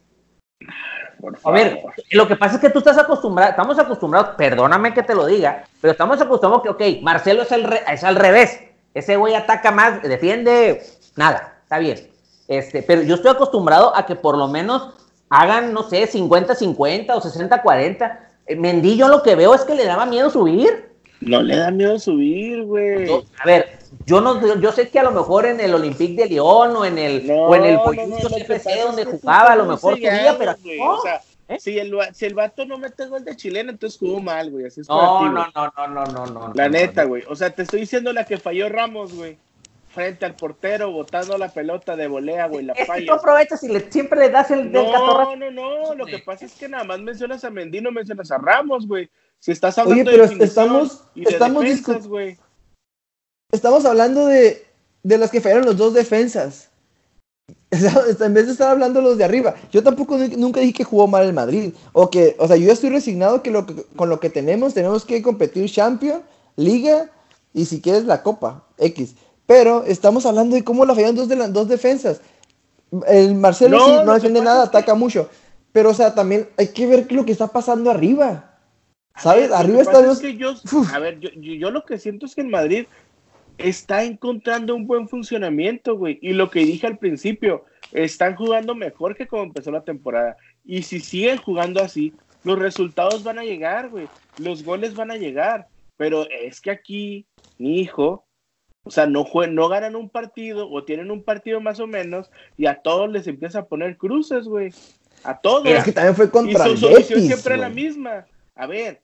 A ver, lo que pasa es que tú estás acostumbrado, estamos acostumbrados, perdóname que te lo diga, pero estamos acostumbrados que, ok, Marcelo es, el es al revés. Ese güey ataca más, defiende, nada, está bien. Este, pero yo estoy acostumbrado a que por lo menos hagan, no sé, 50-50 o 60-40. Eh, Mendy yo lo que veo es que le daba miedo subir. No le da miedo subir, güey. a ver, yo no, yo sé que a lo mejor en el Olympique de Lyon o en el o en el FC donde jugaba, a lo mejor subía, pero no. O sea, ¿eh? si, el, si el vato no mete gol de chilena, entonces jugó mal, güey. Así es no, no, no, no, no, no, no. La neta, güey. O sea, te estoy diciendo la que falló Ramos, güey frente al portero botando la pelota de volea, güey, la es Que tú aprovechas y le, siempre le das el No, no, no, lo que pasa es que nada más mencionas a Mendy, no mencionas a Ramos, güey. Si estás hablando Oye, pero estamos, estamos, defensas, güey. estamos hablando de, de las que fallaron los dos defensas. [laughs] En vez de estar hablando los de arriba, yo tampoco nunca dije que jugó mal el Madrid. O que, o sea, yo ya estoy resignado que, lo que con lo que tenemos tenemos que competir Champions, Liga y si quieres la Copa X. Pero estamos hablando de cómo la fallaron dos, de las dos defensas. El Marcelo no, sí, no defiende nada, ataca mucho. Pero, o sea, también hay que ver lo que está pasando arriba. ¿Sabes? arriba está. a ver, yo, yo, lo que siento es que el Madrid está encontrando un buen funcionamiento, güey. Y lo que dije al principio, están jugando mejor que como empezó la temporada. Y si siguen jugando así, los resultados van a llegar, güey. Los goles van a llegar. Pero es que aquí, mi hijo, o sea, no, no ganan un partido o tienen un partido más o menos y a todos les empieza a poner cruces, güey. A todos. es que también fue contra y su el solución siempre es la misma. A ver,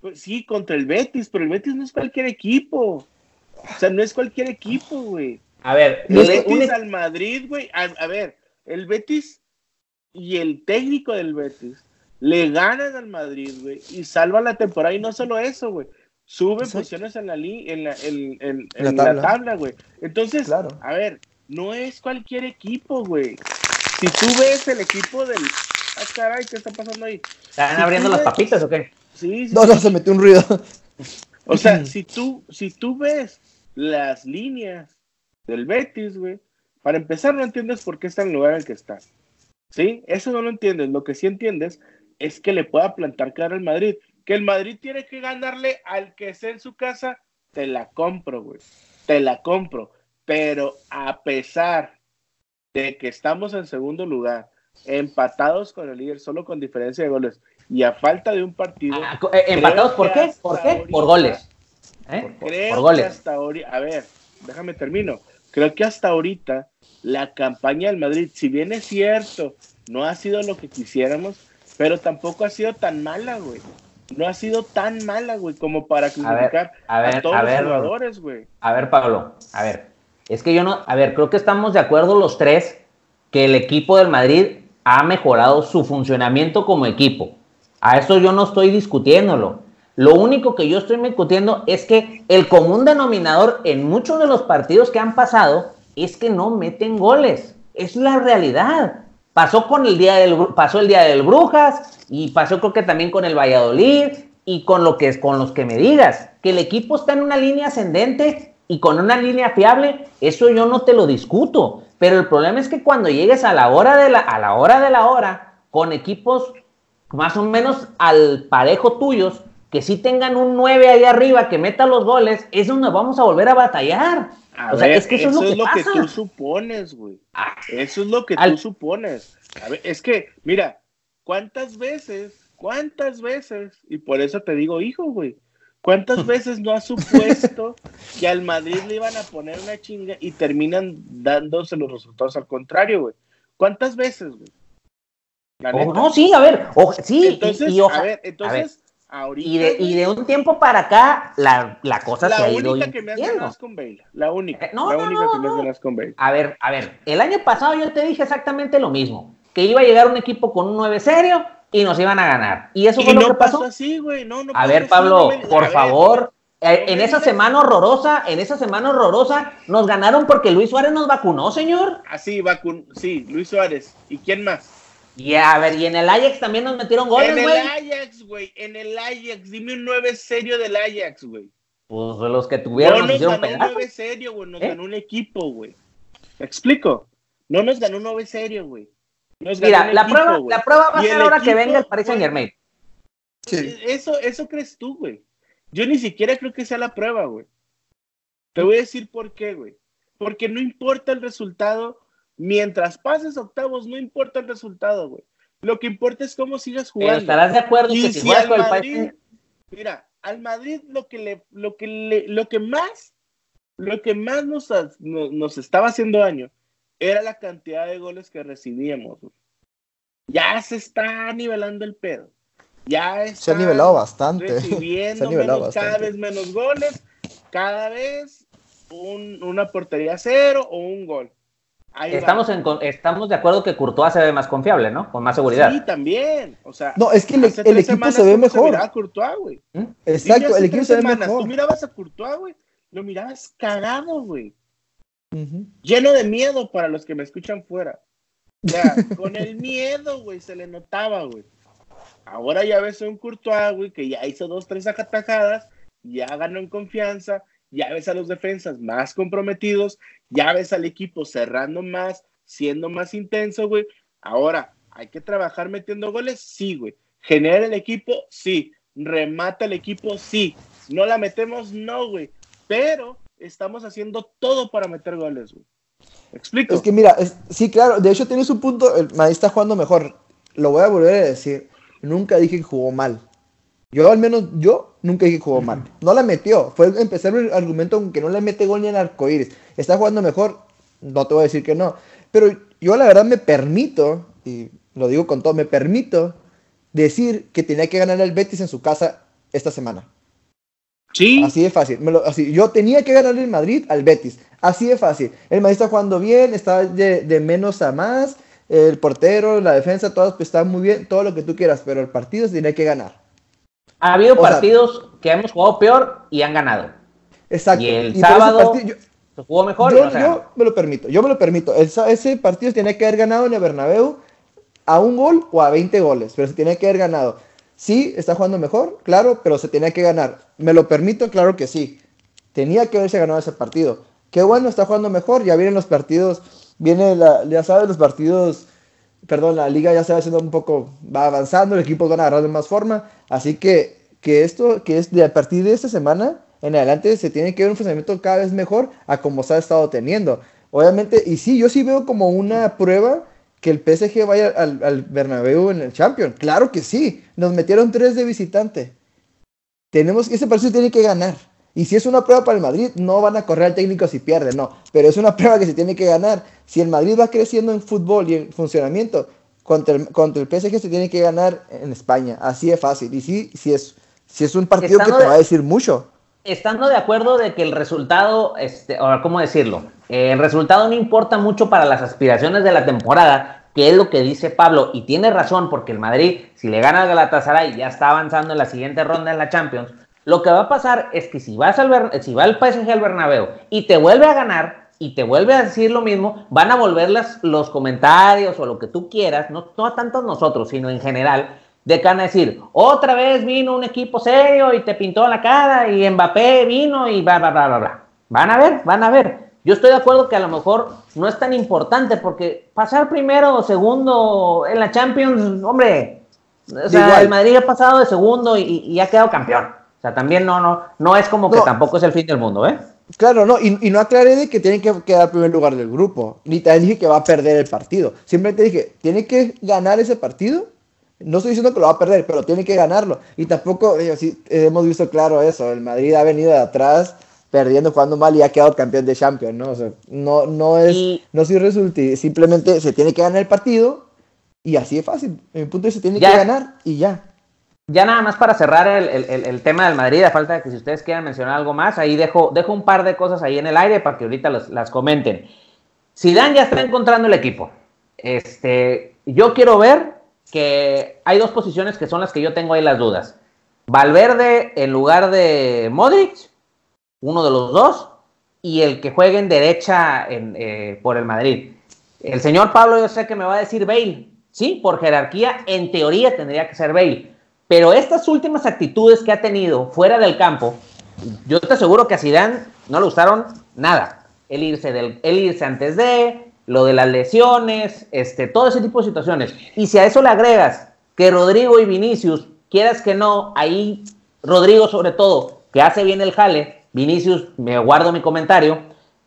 pues, sí, contra el Betis, pero el Betis no es cualquier equipo. O sea, no es cualquier equipo, güey. A ver, el Betis al Madrid, güey. A, ver, el Betis y el técnico del Betis le ganan al Madrid, güey, y salvan la temporada. Y no solo eso, güey sube posiciones en la, en la, en, la tabla, güey. Entonces, claro. a ver, no es cualquier equipo, güey. Si tú ves el equipo del... Ah, caray, ¿qué está pasando ahí? ¿Están abriendo las papitas o qué? Sí, sí. No, no, se metió un ruido. O sea, [laughs] si tú, si tú ves las líneas del Betis, güey. Para empezar, no entiendes por qué está en el lugar en el que está. ¿Sí? Eso no lo entiendes. Lo que sí entiendes es que le pueda plantar cara al Madrid. Que el Madrid tiene que ganarle al que esté en su casa, te la compro, güey. Te la compro. Pero a pesar de que estamos en segundo lugar, empatados con el líder, solo con diferencia de goles, y a falta de un partido. Ah, eh, ¿Empatados por qué? ¿Por qué? por goles. ¿Eh? Creo por goles. que hasta ahorita, a ver, déjame termino. Creo que hasta ahorita la campaña del Madrid, si bien es cierto, no ha sido lo que quisiéramos, pero tampoco ha sido tan mala, güey. No ha sido tan mala, güey, como para criticar a, todos los jugadores, güey. A ver, Pablo, a ver. Es que yo no, a ver, creo que estamos de acuerdo los tres que el equipo del Madrid ha mejorado su funcionamiento como equipo. A eso yo no estoy discutiéndolo. Lo único que yo estoy discutiendo es que el común denominador en muchos de los partidos que han pasado es que no meten goles. Es la realidad. Pasó con el día del pasó el día del Brujas y pasó creo que también con el Valladolid y con lo que es con los que me digas que el equipo está en una línea ascendente y con una línea fiable, eso yo no te lo discuto. Pero el problema es que cuando llegues a la hora de la, a la hora de la hora, con equipos más o menos al parejo tuyos, que sí tengan un 9 ahí arriba, que meta los goles, es donde vamos a volver a batallar. O sea, es que eso, es lo, que, tú supones, güey. Ah. eso es lo que tú supones. A ver, es que, mira, ¿cuántas veces, cuántas veces, y por eso te digo hijo, güey, ¿Cuántas [laughs] veces no has supuesto que al Madrid le iban a poner una chinga y terminan dándose los resultados al contrario, güey? ¿Cuántas veces, güey? Oh, no, sí, a ver, sí, entonces, y, a ver, entonces, ahorita, y, de, y de, un tiempo para acá, la, la cosa se ha ido La única que me has ganado es con Bale, la única, no, la única que me es con Bale. A ver, a ver, el año pasado yo te dije exactamente lo mismo, que iba a llegar un equipo con un 9 serio y nos iban a ganar. Y eso fue lo que pasó. así, güey. No, no a ver, Pablo, por favor. Eh, en esa semana horrorosa, en esa semana horrorosa, nos ganaron porque Luis Suárez nos vacunó, señor. Así, ah, vacun sí, Luis Suárez. ¿Y quién más? Y a ver, y en el Ajax también nos metieron goles, güey. En el Ajax, güey. En el Ajax. Dime un 9 serio del Ajax, güey. Pues los que tuvieron. No nos ganó un 9 serio, güey. Nos ¿Eh? ganó un equipo, güey. ¿Me explico? No nos ganó un 9 serio, güey. Mira, la, prueba, la prueba va a ser ahora que venga el Paris Saint Germain. Eso, eso crees tú, güey. Yo ni siquiera creo que sea la prueba, güey. Te voy a decir por qué, güey. Porque no importa el resultado, mientras pases octavos, no importa el resultado, güey. Lo que importa es cómo sigas jugando. estarás de acuerdo que si, al Madrid, Mira, al Madrid lo que le, lo que le, lo que más, lo que más nos, nos estaba haciendo daño era la cantidad de goles que recibíamos. Ya se está nivelando el pedo. Ya está se ha nivelado bastante. [laughs] Recibiendo cada vez menos goles, cada vez una portería cero o un gol. Estamos, en, estamos de acuerdo que Courtois se ve más confiable, ¿no? Con más seguridad. Sí, también. O sea, no, es que el, equipo se ve mejor. Se Courtois, güey. ¿Mm? Exacto, el equipo se ve mejor. Tú mirabas a Courtois, güey, lo mirabas cagado, güey. Lleno de miedo para los que me escuchan fuera. Ya, [laughs] con el miedo, güey, se le notaba, güey. Ahora ya ves a un Courtois, güey, que ya hizo dos, tres atajadas, ya ganó en confianza, ya ves a los defensas más comprometidos, ya ves al equipo cerrando más, siendo más intenso, güey. Ahora, ¿hay que trabajar metiendo goles? Sí, güey. ¿Genera el equipo? Sí. ¿Remata el equipo? Sí. ¿No la metemos? No, güey. Pero estamos haciendo todo para meter goles, güey. explico? Es que mira, sí, claro, de hecho tienes un punto, el Madrid está jugando mejor. Lo voy a volver a decir. Nunca dije que jugó mal. Yo al menos, yo nunca dije que jugó mal. No la metió. Fue empezar el argumento que no le mete gol ni en arcoíris. Está jugando mejor, no te voy a decir que no. Pero yo la verdad me permito, y lo digo con todo, me permito decir que tenía que ganar el Betis en su casa esta semana. Sí. Así de fácil. así, yo tenía que ganar el Madrid al Betis. Así de fácil. El Madrid está jugando bien, está de, menos a más. El portero, la defensa, todos pues, están muy bien, todo lo que tú quieras, pero el partido se tiene que ganar. Ha habido partidos que hemos jugado peor y han ganado. Exacto. Y el sábado se jugó mejor. Yo, yo, me lo permito, yo me lo permito. ese partido se tiene que haber ganado en el Bernabéu a un gol o a 20 goles, pero se tiene que haber ganado. Sí, está jugando mejor, claro, pero se tenía que ganar. ¿Me lo permito? Claro que sí. Tenía que haberse ganado ese partido. Qué bueno, está jugando mejor. Ya vienen los partidos, viene la, ya sabes, los partidos, perdón, la liga ya se va haciendo un poco, va avanzando, los equipos van a agarrar de más forma. Así que, que esto, que es de a partir de esta semana en adelante, se tiene que ver un funcionamiento cada vez mejor a como se ha estado teniendo. Obviamente, y sí, yo sí veo como una prueba que el PSG vaya al, al Bernabéu en el Champions. Claro que sí, nos metieron tres de visitante. Tenemos, ese partido tiene que ganar. Y si es una prueba para el Madrid, no van a correr al técnico si pierde, no. Pero es una [laughs] prueba que se tiene que ganar. Si el Madrid va creciendo en fútbol y en funcionamiento, contra el, contra el PSG se tiene que ganar en España. Así es fácil. Y sí, si es, si es un partido que te va a decir mucho. Estando de acuerdo de que el resultado, este, ahora, ¿cómo decirlo? Eh, el resultado no importa mucho para las aspiraciones de la temporada, que es lo que dice Pablo, y tiene razón, porque el Madrid, si le gana al Galatasaray, ya está avanzando en la siguiente ronda en la Champions, lo que va a pasar es que si vas al si va el PSG al Bernabéu y te vuelve a ganar y te vuelve a decir lo mismo, van a volver las, los comentarios o lo que tú quieras, no, no tanto nosotros, sino en general, de que van a decir, otra vez vino un equipo serio y te pintó la cara y Mbappé vino y bla, bla, bla, bla, bla. Van a ver, van a ver. Yo estoy de acuerdo que a lo mejor no es tan importante porque pasar primero o segundo en la Champions, hombre, o sea, el Madrid ha pasado de segundo y, y ha quedado campeón. O sea, también no, no, no es como que tampoco es el fin del mundo, ¿eh? Claro, no, y, no aclaré de que tiene que quedar primer lugar del grupo, ni te dije que va a perder el partido. Simplemente dije, tiene que ganar ese partido. No estoy diciendo que lo va a perder, pero tiene que ganarlo. Y tampoco, eh, sí, hemos visto claro eso, el Madrid ha venido de atrás perdiendo, jugando mal y ha quedado campeón de Champions, ¿no? O sea, no, no es, no es resulte, simplemente se tiene que ganar el partido y así es fácil. En mi punto se tiene que ganar y ya. Ya nada más para cerrar el, tema del Madrid, a falta de que si ustedes quieran mencionar algo más, ahí dejo, dejo un par de cosas ahí en el aire para que ahorita las comenten. Zidane ya está encontrando el equipo. Este, yo quiero ver que hay dos posiciones que son las que yo tengo ahí las dudas. Valverde en lugar de Modric, uno de los dos, y el que juegue en derecha eh, por el Madrid. El señor Pablo yo sé que me va a decir Bale. Sí, por jerarquía, en teoría tendría que ser Bale pero estas últimas actitudes que ha tenido fuera del campo, yo te aseguro que a Zidane no le gustaron nada. El irse, del, el irse antes de, lo de las lesiones, este, todo ese tipo de situaciones. Y si a eso le agregas que Rodrigo y Vinicius, quieras que no, ahí Rodrigo sobre todo, que hace bien el jale, Vinicius, me guardo mi comentario,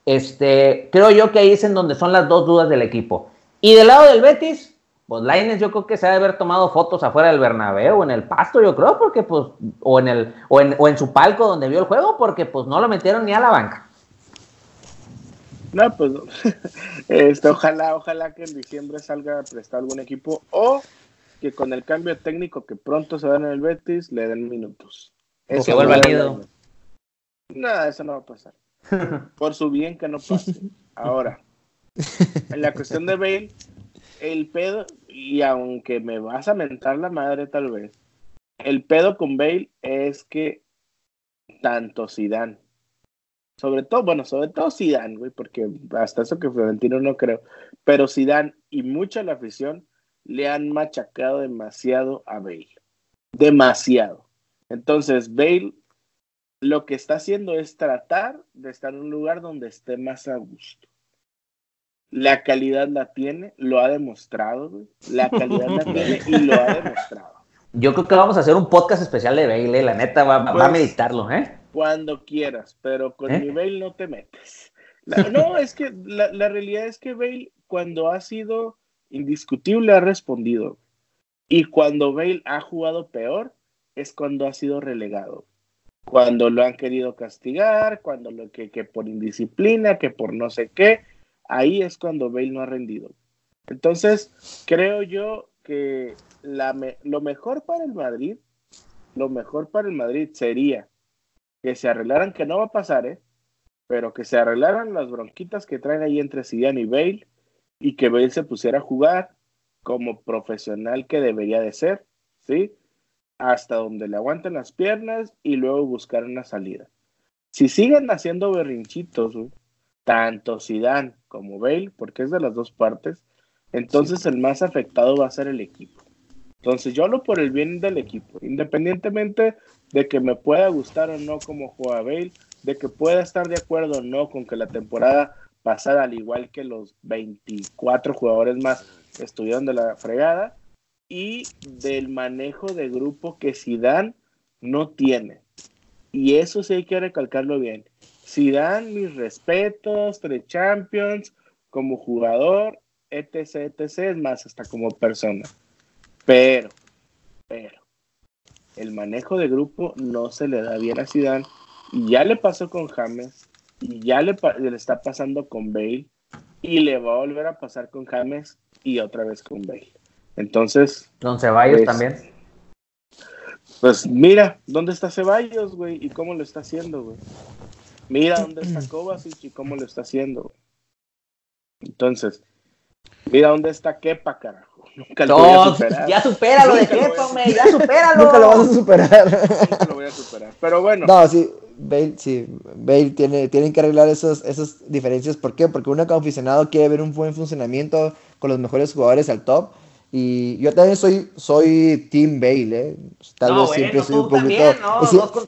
este, creo yo que ahí es en donde son las dos dudas del equipo. Y del lado del Betis, pues Laines yo creo que se ha de haber tomado fotos afuera del Bernabéu o en el pasto, yo creo, porque pues, o en el, o en, o en su palco donde vio el juego, porque pues no lo metieron ni a la banca. No, pues [laughs] este, ojalá, ojalá que en diciembre salga a prestar algún equipo o que con el cambio técnico que pronto se da en el Betis le den minutos. O que vuelva. No, eso no va a pasar. [laughs] Por su bien que no pase. Ahora, en la cuestión de Bale, el pedo, y aunque me vas a mentar la madre tal vez, el pedo con Bale es que tanto Zidane, sobre todo, bueno, sobre todo Zidane, güey, porque hasta eso que Florentino no creo, pero Zidane y mucha la afición le han machacado demasiado a Bale. Demasiado. Entonces, Bale lo que está haciendo es tratar de estar en un lugar donde esté más a gusto. La calidad la tiene, lo ha demostrado, La calidad la [laughs] tiene y lo ha demostrado. Yo creo que vamos a hacer un podcast especial de Bale, la neta, va, a pues, meditarlo, ¿eh? Cuando quieras, pero con ¿Eh? mi Bale no te metes. [laughs] no, es que la, la, realidad es que Bale, cuando ha sido indiscutible, ha respondido. Y cuando Bale ha jugado peor, es cuando ha sido relegado. Cuando lo han querido castigar, cuando lo que, que por indisciplina, que por no sé qué, ahí es cuando Bale no ha rendido. Entonces, creo yo que la lo mejor para el Madrid, lo mejor para el Madrid sería que se arreglaran, que no va a pasar, ¿eh? pero que se arreglaran las bronquitas que traen ahí entre Zidane y Bale y que Bale se pusiera a jugar como profesional que debería de ser, ¿sí? Hasta donde le aguanten las piernas y luego buscar una salida. Si siguen haciendo berrinchitos, tanto Zidane como Bale, porque es de las dos partes, entonces el más afectado va a ser el equipo. Entonces yo hablo por el bien del equipo, independientemente de que me pueda gustar o no como juega Bale, de que pueda estar de acuerdo o no con que la temporada pasada, al igual que los 24 jugadores más estuvieron de la fregada, y del manejo de grupo que Zidane no tiene. Y eso sí hay que recalcarlo bien. Zidane, mis respetos, tres Champions, como jugador, etc, etc, es más, hasta como persona. Pero, pero, el manejo de grupo no se le da bien a Zidane y ya le pasó con James y ya le, le, está pasando con Bale y le va a volver a pasar con James y otra vez con Bale. Entonces. Don Ceballos pues, también. Pues mira, ¿dónde está Ceballos, güey? ¿Y cómo lo está haciendo, güey? Mira dónde está [clears throat] Kovacic y cómo lo está haciendo. Entonces, mira dónde está Kepa, carajo. Nunca lo voy a superar. Ya supéralo de [laughs] Kepa, güey. Ya supéralo. Nunca lo vas a superar. Nunca lo voy a superar. Pero bueno. No, sí. Bale, sí, Bale tiene, tienen que arreglar esos, esas diferencias. ¿Por qué? Porque uno como aficionado quiere ver un buen funcionamiento con los mejores jugadores al top. Y yo también soy, soy Team Bale, ¿eh? Tal vez siempre soy un poquito.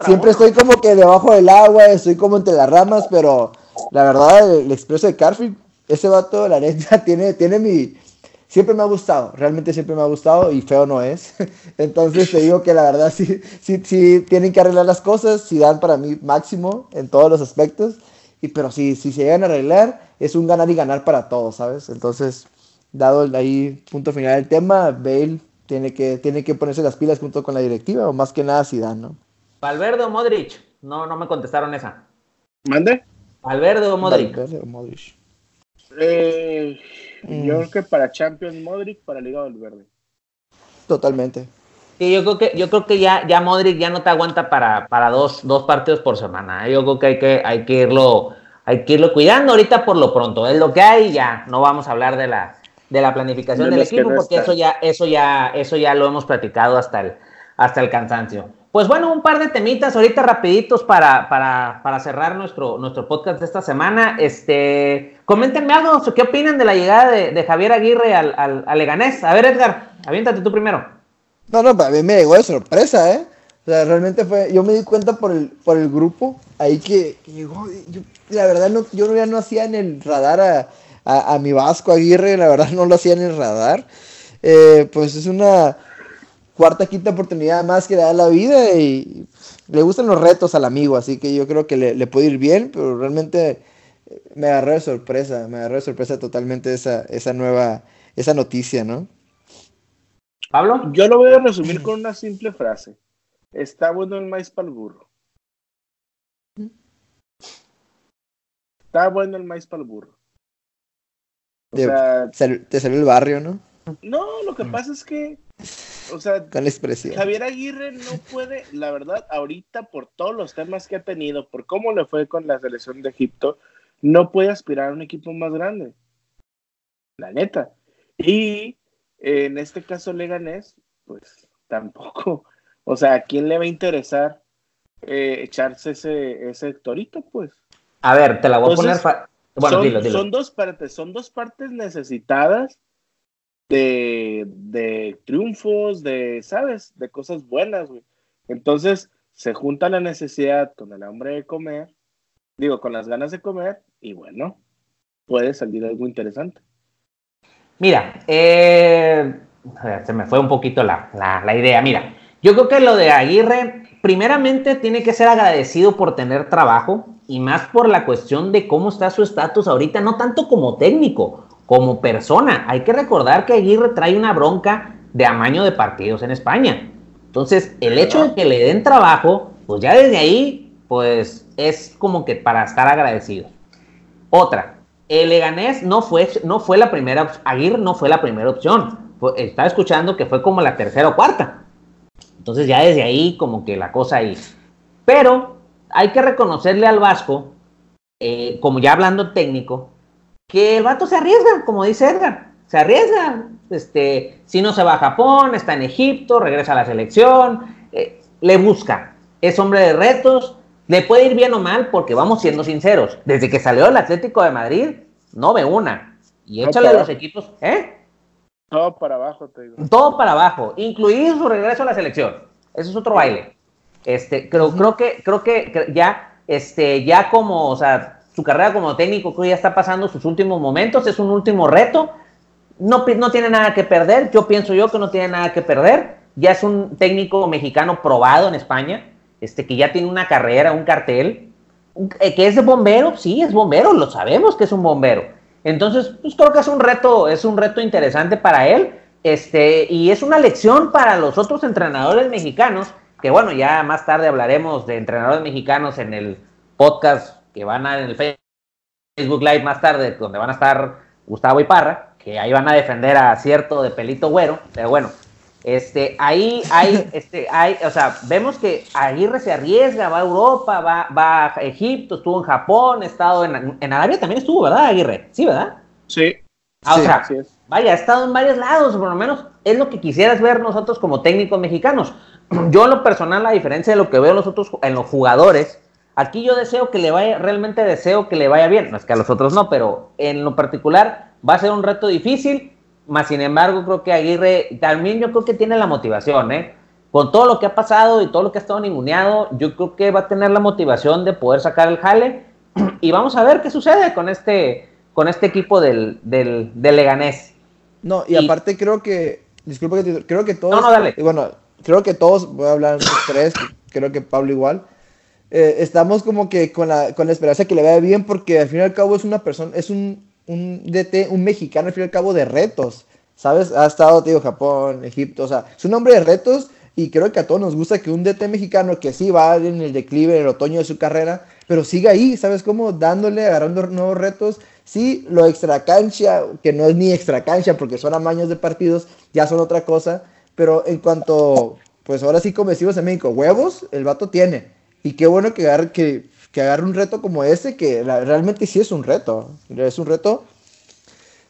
siempre estoy como que debajo del agua, estoy como entre las ramas, pero la verdad, el, expreso de Carfield, ese vato, la neta, [laughs] tiene, tiene mi. Siempre me ha gustado, realmente siempre me ha gustado y feo no es. [laughs] Entonces te digo que la verdad sí, sí, sí tienen que arreglar las cosas, si dan para mí máximo en todos los aspectos. Y, pero si, si se llegan a arreglar, es un ganar y ganar para todos, ¿sabes? Entonces, dado ahí punto final del tema, Bale tiene que, tiene que ponerse las pilas junto con la directiva, o más que nada Zidane, ¿no? ¿Valverde o Modric? No, no me contestaron esa. ¿Mande? ¿Valverde o Modric? Valverde o Modric. Eh, mm. Yo creo que para Champions Modric, para Liga Valverde. Totalmente. Sí, yo creo que, yo creo que ya, ya Modric ya no te aguanta para, para dos, dos partidos por semana. ¿eh? Yo creo que hay que, hay que irlo, hay que irlo cuidando ahorita por lo pronto. Es lo que hay, ya no vamos a hablar de la, de la planificación del equipo, porque eso ya, eso ya, eso ya lo hemos platicado hasta el, hasta el cansancio. Pues bueno, un par de temitas ahorita rapiditos para, para, para cerrar nuestro, nuestro podcast de esta semana. Este, coméntenme algo, ¿qué opinan de la llegada de, Javier Aguirre al, al, Leganés? A ver, Edgar, aviéntate tú primero. No, no, para mí me llegó de sorpresa, ¿eh? O sea, realmente fue, yo me di cuenta por el, por el grupo ahí que, llegó, la verdad no, yo ya no hacía en el radar a, a, mi Vasco Aguirre, la verdad no lo hacía en el radar. Eh, pues es una cuarta, quinta oportunidad más que le da la vida y le gustan los retos al amigo, así que yo creo que le, puede ir bien, pero realmente me agarró de sorpresa, me agarró de sorpresa totalmente esa, esa nueva, esa noticia, ¿no? Pablo. Yo lo voy a resumir con una simple frase. Está bueno el maíz para el burro. Está bueno el maíz para el burro. O sea, te salió el barrio, ¿no? No, lo que pasa es que, o sea, con expresión. Javier Aguirre no puede, la verdad, ahorita por todos los temas que ha tenido, por cómo le fue con la selección de Egipto, no puede aspirar a un equipo más grande. La neta. Y en este caso Leganés, pues tampoco. O sea, ¿a quién le va a interesar eh, echarse ese, ese torito, pues? A ver, te la voy a poner son, dos partes, son dos partes necesitadas de, triunfos, de, ¿sabes? De cosas buenas. Entonces, se junta la necesidad con el hambre de comer, digo, con las ganas de comer, y bueno, puede salir algo interesante. Mira, eh, se me fue un poquito la, la idea. Mira, yo creo que lo de Aguirre, primeramente, tiene que ser agradecido por tener trabajo y más por la cuestión de cómo está su estatus ahorita, no tanto como técnico, como persona. Hay que recordar que Aguirre trae una bronca de amaño de partidos en España. Entonces, el hecho de que le den trabajo, pues ya desde ahí, pues es como que para estar agradecido. Otra, el Leganés no fue, no fue la primera, Aguirre no fue la primera opción. estaba escuchando que fue como la tercera o cuarta. Entonces ya desde ahí como que la cosa ahí. Pero hay que reconocerle al Vasco, eh, como ya hablando técnico, que el vato se arriesga, como dice Edgar, se arriesga. Este, si no se va a Japón, está en Egipto, regresa a la selección, eh, le busca, es hombre de retos, le puede ir bien o mal, porque vamos siendo sinceros, desde que salió el Atlético de Madrid, no ve una. Y échale a los equipos, ¿eh? Todo para abajo, te digo. Todo para abajo, incluido su regreso a la selección. Eso es otro baile. Este, creo, creo, que, creo que ya este, ya como, o sea, su carrera como técnico que ya está pasando sus últimos momentos, es un último reto, no, no tiene nada que perder, yo pienso yo que no tiene nada que perder, ya es un técnico mexicano probado en España, este, que ya tiene una carrera, un cartel, eh, que es bombero, sí, es bombero, lo sabemos que es un bombero. Entonces, pues creo que es un reto, es un reto interesante para él, este, y es una lección para los otros entrenadores mexicanos, que bueno, ya más tarde hablaremos de entrenadores mexicanos en el podcast que van a en el Facebook Live más tarde, donde van a estar Gustavo y Parra, que ahí van a defender a cierto de pelito güero, pero bueno, este, ahí hay, [laughs] este, hay, o sea, vemos que Aguirre se arriesga, va a Europa, va, va a Egipto, estuvo en Japón, ha estado en, en Arabia también estuvo, ¿verdad, Aguirre? Sí, ¿verdad? Sí. Ah, o sea, vaya, ha estado en varios lados, por lo menos es lo que quisieras ver nosotros como técnicos mexicanos. [clears throat] Yo en lo personal, a diferencia de lo que veo nosotros en los jugadores, aquí yo deseo que le vaya, realmente deseo que le vaya bien, no es que a los otros no, pero en lo particular va a ser un reto difícil, más sin embargo, creo que Aguirre también yo creo que tiene la motivación, ¿eh? Con todo lo que ha pasado y todo lo que ha estado ninguneado, yo creo que va a tener la motivación de poder sacar el jale. [clears throat] Y vamos a ver qué sucede con este, con este equipo del, del, Leganés. No, y, aparte creo que, disculpa que creo que todos. No, no, dale. Bueno, creo que todos, voy a hablar tres, creo que Pablo igual. Eh, estamos como que con la, con la esperanza que le vaya bien, porque al fin y al cabo es una persona, es un un DT, un mexicano al fin y al cabo de retos, ¿sabes? Ha estado, digo, Japón, Egipto, o sea, es un hombre de retos y creo que a todos nos gusta que un DT mexicano que sí va en el declive, en el otoño de su carrera, pero siga ahí, ¿sabes cómo? Dándole, agarrando nuevos retos. Sí, lo extra cancha, que no es ni extra cancha porque son amaños de partidos, ya son otra cosa, pero en cuanto, pues ahora sí comesivos en México, huevos, el vato tiene. Y qué bueno que, agarre, que que agarre un reto como ese, que realmente sí es un reto. Es un reto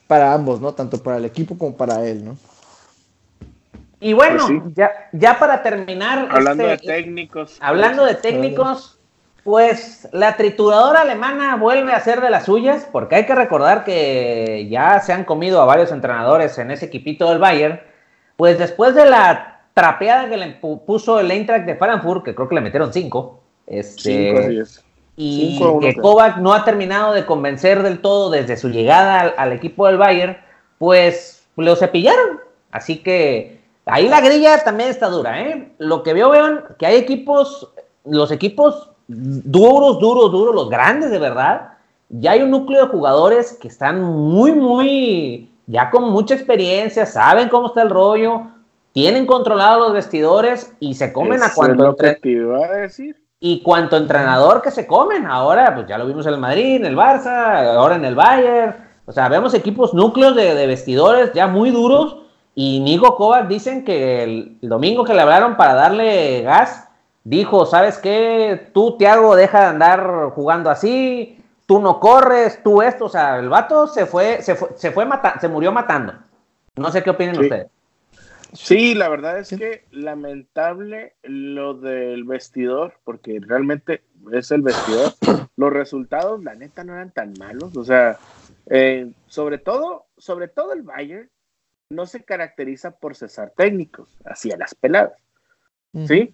para ambos, ¿no? Tanto para el equipo como para él, ¿no? Y bueno, pues ya, ya para terminar. Hablando este, de técnicos. Hablando de técnicos, pues la trituradora alemana vuelve a ser de las suyas, porque hay que recordar que ya se han comido a varios entrenadores en ese equipito del Bayern. Pues después de la trapeada que le puso el Eintracht de Frankfurt, que creo que le metieron cinco. Este, cinco, y que Kovac no ha terminado de convencer del todo desde su llegada al, equipo del Bayern, pues lo cepillaron. Así que ahí la grilla también está dura, ¿eh? Lo que veo, vean, que hay equipos, los equipos duros, duros, duros, los grandes de verdad, ya hay un núcleo de jugadores que están muy, muy, ya con mucha experiencia, saben cómo está el rollo, tienen controlados los vestidores y se comen a cuando... Lo que iba a decir y cuanto entrenador que se comen, ahora pues ya lo vimos en el Madrid, en el Barça, ahora en el Bayern, o sea, vemos equipos núcleos de, vestidores ya muy duros y Nico Kovac dicen que el, domingo que le hablaron para darle gas, dijo, ¿sabes qué? Tú, Tiago, deja de andar jugando así, tú no corres, tú esto, o sea, el vato se fue, se fue, se fue se murió matando. No sé qué opinan ustedes. Sí, la verdad es que lamentable lo del vestidor, porque realmente es el vestidor. [coughs] Los resultados, la neta, no eran tan malos. O sea, eh, sobre todo, sobre todo el Bayern no se caracteriza por cesar técnicos, hacia las peladas. ¿Sí?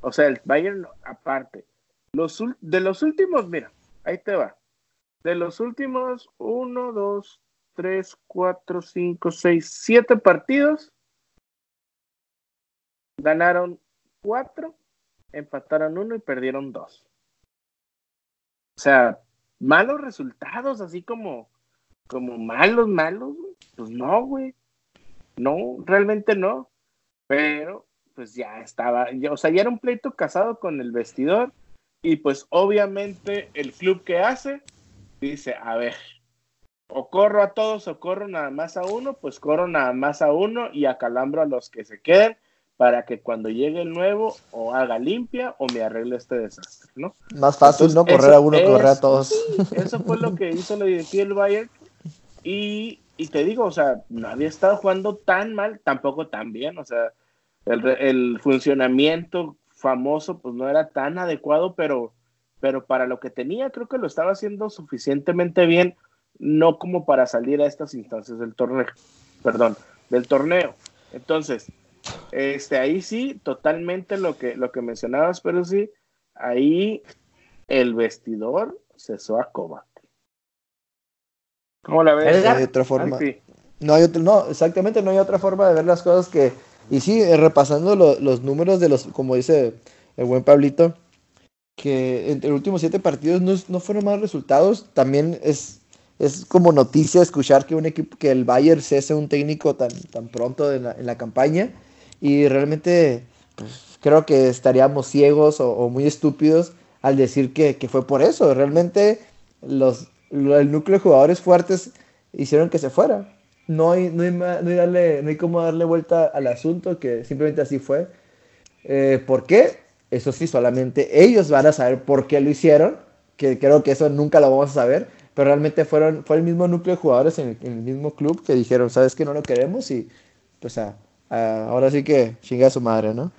O sea, el Bayern, aparte, los, de los últimos, mira, ahí te va. De los últimos uno, dos, tres, cuatro, cinco, seis, siete partidos, Ganaron cuatro, empataron uno y perdieron dos. O sea, malos resultados, así como, como malos, malos, pues no, güey. No, realmente no. Pero, pues ya estaba, o sea, ya era un pleito casado con el vestidor. Y pues obviamente el club que hace dice, a ver, o corro a todos o corro nada más a uno, pues corro nada más a uno y acalambro a los que se queden para que cuando llegue el nuevo o haga limpia o me arregle este desastre, ¿no? Más fácil, ¿no? Correr a uno, correr a todos. eso fue lo que hizo la directiva del Bayern y, y, te digo, o sea, no había estado jugando tan mal, tampoco tan bien, o sea, el, el funcionamiento famoso pues no era tan adecuado, pero, pero para lo que tenía creo que lo estaba haciendo suficientemente bien, no como para salir a estas instancias del torneo, perdón, del torneo. Entonces, este, ahí sí, totalmente lo que, lo que mencionabas, pero sí, ahí el vestidor cesó a Kovac. ¿Cómo la ves? No hay otra forma. No hay no, exactamente, no hay otra forma de ver las cosas que. Y sí, eh, repasando los números de los, como dice el buen Pablito, que entre los últimos siete partidos no, no fueron malos resultados. También es, es como noticia escuchar que un equipo, que el Bayern cese un técnico tan, tan pronto en la, en la campaña. Y realmente, pues, creo que estaríamos ciegos o, muy estúpidos al decir que, que, fue por eso. Realmente los, el núcleo de jugadores fuertes hicieron que se fuera. No hay, no hay, no hay, darle, no hay como darle vuelta al asunto, que simplemente así fue. Eh, ¿Por qué? Eso sí, solamente ellos van a saber por qué lo hicieron, que creo que eso nunca lo vamos a saber, pero realmente fueron, fue el mismo núcleo de jugadores en el, mismo club que dijeron, sabes que no lo queremos y pues ahora sí que chinga a su madre, ¿no?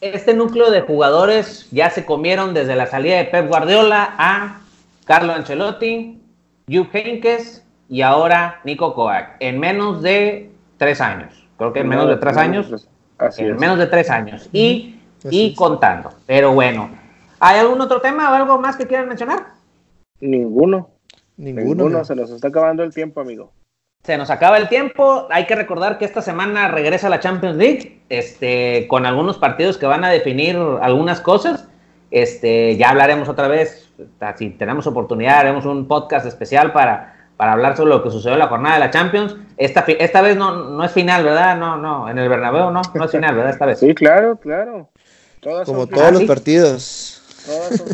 Este núcleo de jugadores ya se comieron desde la salida de Pep Guardiola a Carlo Ancelotti, Jupp Heynckes y ahora Nico Kovac en menos de tres años. Creo que en menos de tres años. en menos de tres años. Y, y contando. Pero bueno, ¿hay algún otro tema o algo más que quieran mencionar? Ninguno. Ninguno. Se nos está acabando el tiempo, amigo. Se nos acaba el tiempo. Hay que recordar que esta semana regresa la Champions League, este, con algunos partidos que van a definir algunas cosas. Este, ya hablaremos otra vez, si tenemos oportunidad, haremos un podcast especial para, para hablar sobre lo que sucedió en la jornada de la Champions. Esta, esta vez no, no es final, ¿verdad? No, no, en el Bernabéu no, no es final, ¿verdad? Esta vez. Sí, claro, claro. Como todos los partidos.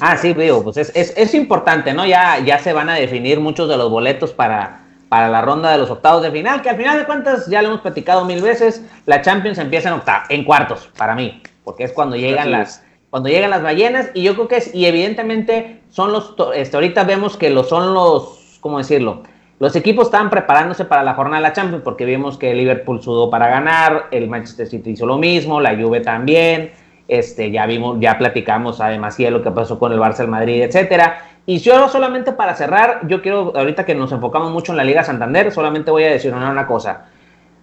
Ah, sí, digo, pues es, es, es, importante, ¿no? Ya, ya se van a definir muchos de los boletos para, para la ronda de los octavos de final, que al final de cuentas ya lo hemos platicado mil veces, la Champions empieza en octavos, en cuartos, para mí, porque es cuando llegan las cuando llegan las ballenas y yo creo que es y evidentemente son los este, ahorita vemos que lo son los ¿cómo decirlo? Los equipos estaban preparándose para la jornada de la Champions porque vimos que Liverpool sudó para ganar, el Manchester City hizo lo mismo, la Juve también, este ya vimos ya platicamos además de lo que pasó con el Barça, el Madrid, etcétera. Y yo solamente para cerrar, yo quiero, ahorita que nos enfocamos mucho en la Liga Santander, solamente voy a decir una cosa.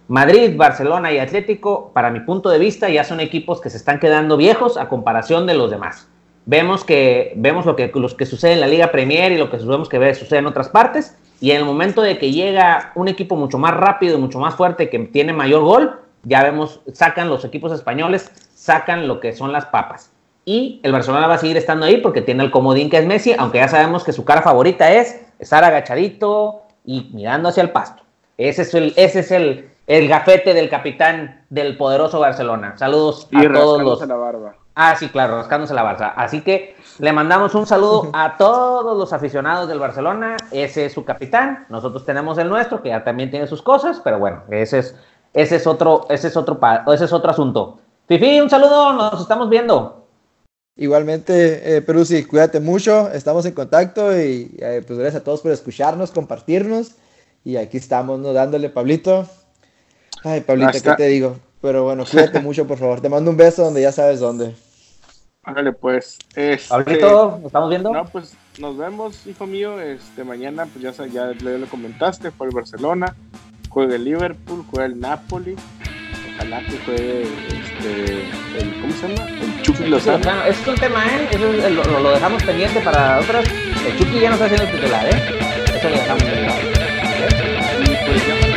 Madrid, Barcelona y Atlético, para mi punto de vista, ya son equipos que se están quedando viejos a comparación de los demás. Vemos que vemos lo que, los que sucede en la Liga Premier y lo que vemos que sucede en otras partes. Y en el momento de que llega un equipo mucho más rápido mucho más fuerte que tiene mayor gol, ya vemos, sacan los equipos españoles, sacan lo que son las papas. Y el Barcelona va a seguir estando ahí porque tiene el comodín que es Messi, aunque ya sabemos que su cara favorita es estar agachadito y mirando hacia el pasto. Ese es el, ese es el, el gafete del capitán del poderoso Barcelona. Saludos a todos los. la barba. Ah, sí, claro, rascándose la barba. Así que le mandamos un saludo a [laughs] todos los aficionados del Barcelona. Ese es su capitán. Nosotros tenemos el nuestro, que ya también tiene sus cosas, pero bueno, ese es, ese es otro, ese es otro, ese es otro asunto. Fifi, un saludo, nos estamos viendo. Igualmente, eh, Peruzzi, cuídate mucho, estamos en contacto y eh, pues gracias a todos por escucharnos, compartirnos y aquí estamos, ¿no? Dándole, Pablito. Ay, Pablito, ¿qué te digo? Pero bueno, cuídate [laughs] mucho, por favor. Te mando un beso donde ya sabes dónde. Ándale, pues. Este, Pablito, ¿nos estamos viendo? No, pues nos vemos, hijo mío. Este, mañana, pues ya, ya, ya lo comentaste, fue el Barcelona, juega el Liverpool, juega el Napoli ojalá que juegue este, el, ¿cómo se llama? El Chucky Lozano. es un tema, ¿eh? Eso es, lo, lo, dejamos pendiente para otras. El Chucky ya no está haciendo titular, ¿eh? Eso lo dejamos pendiente. ¿eh? Y pues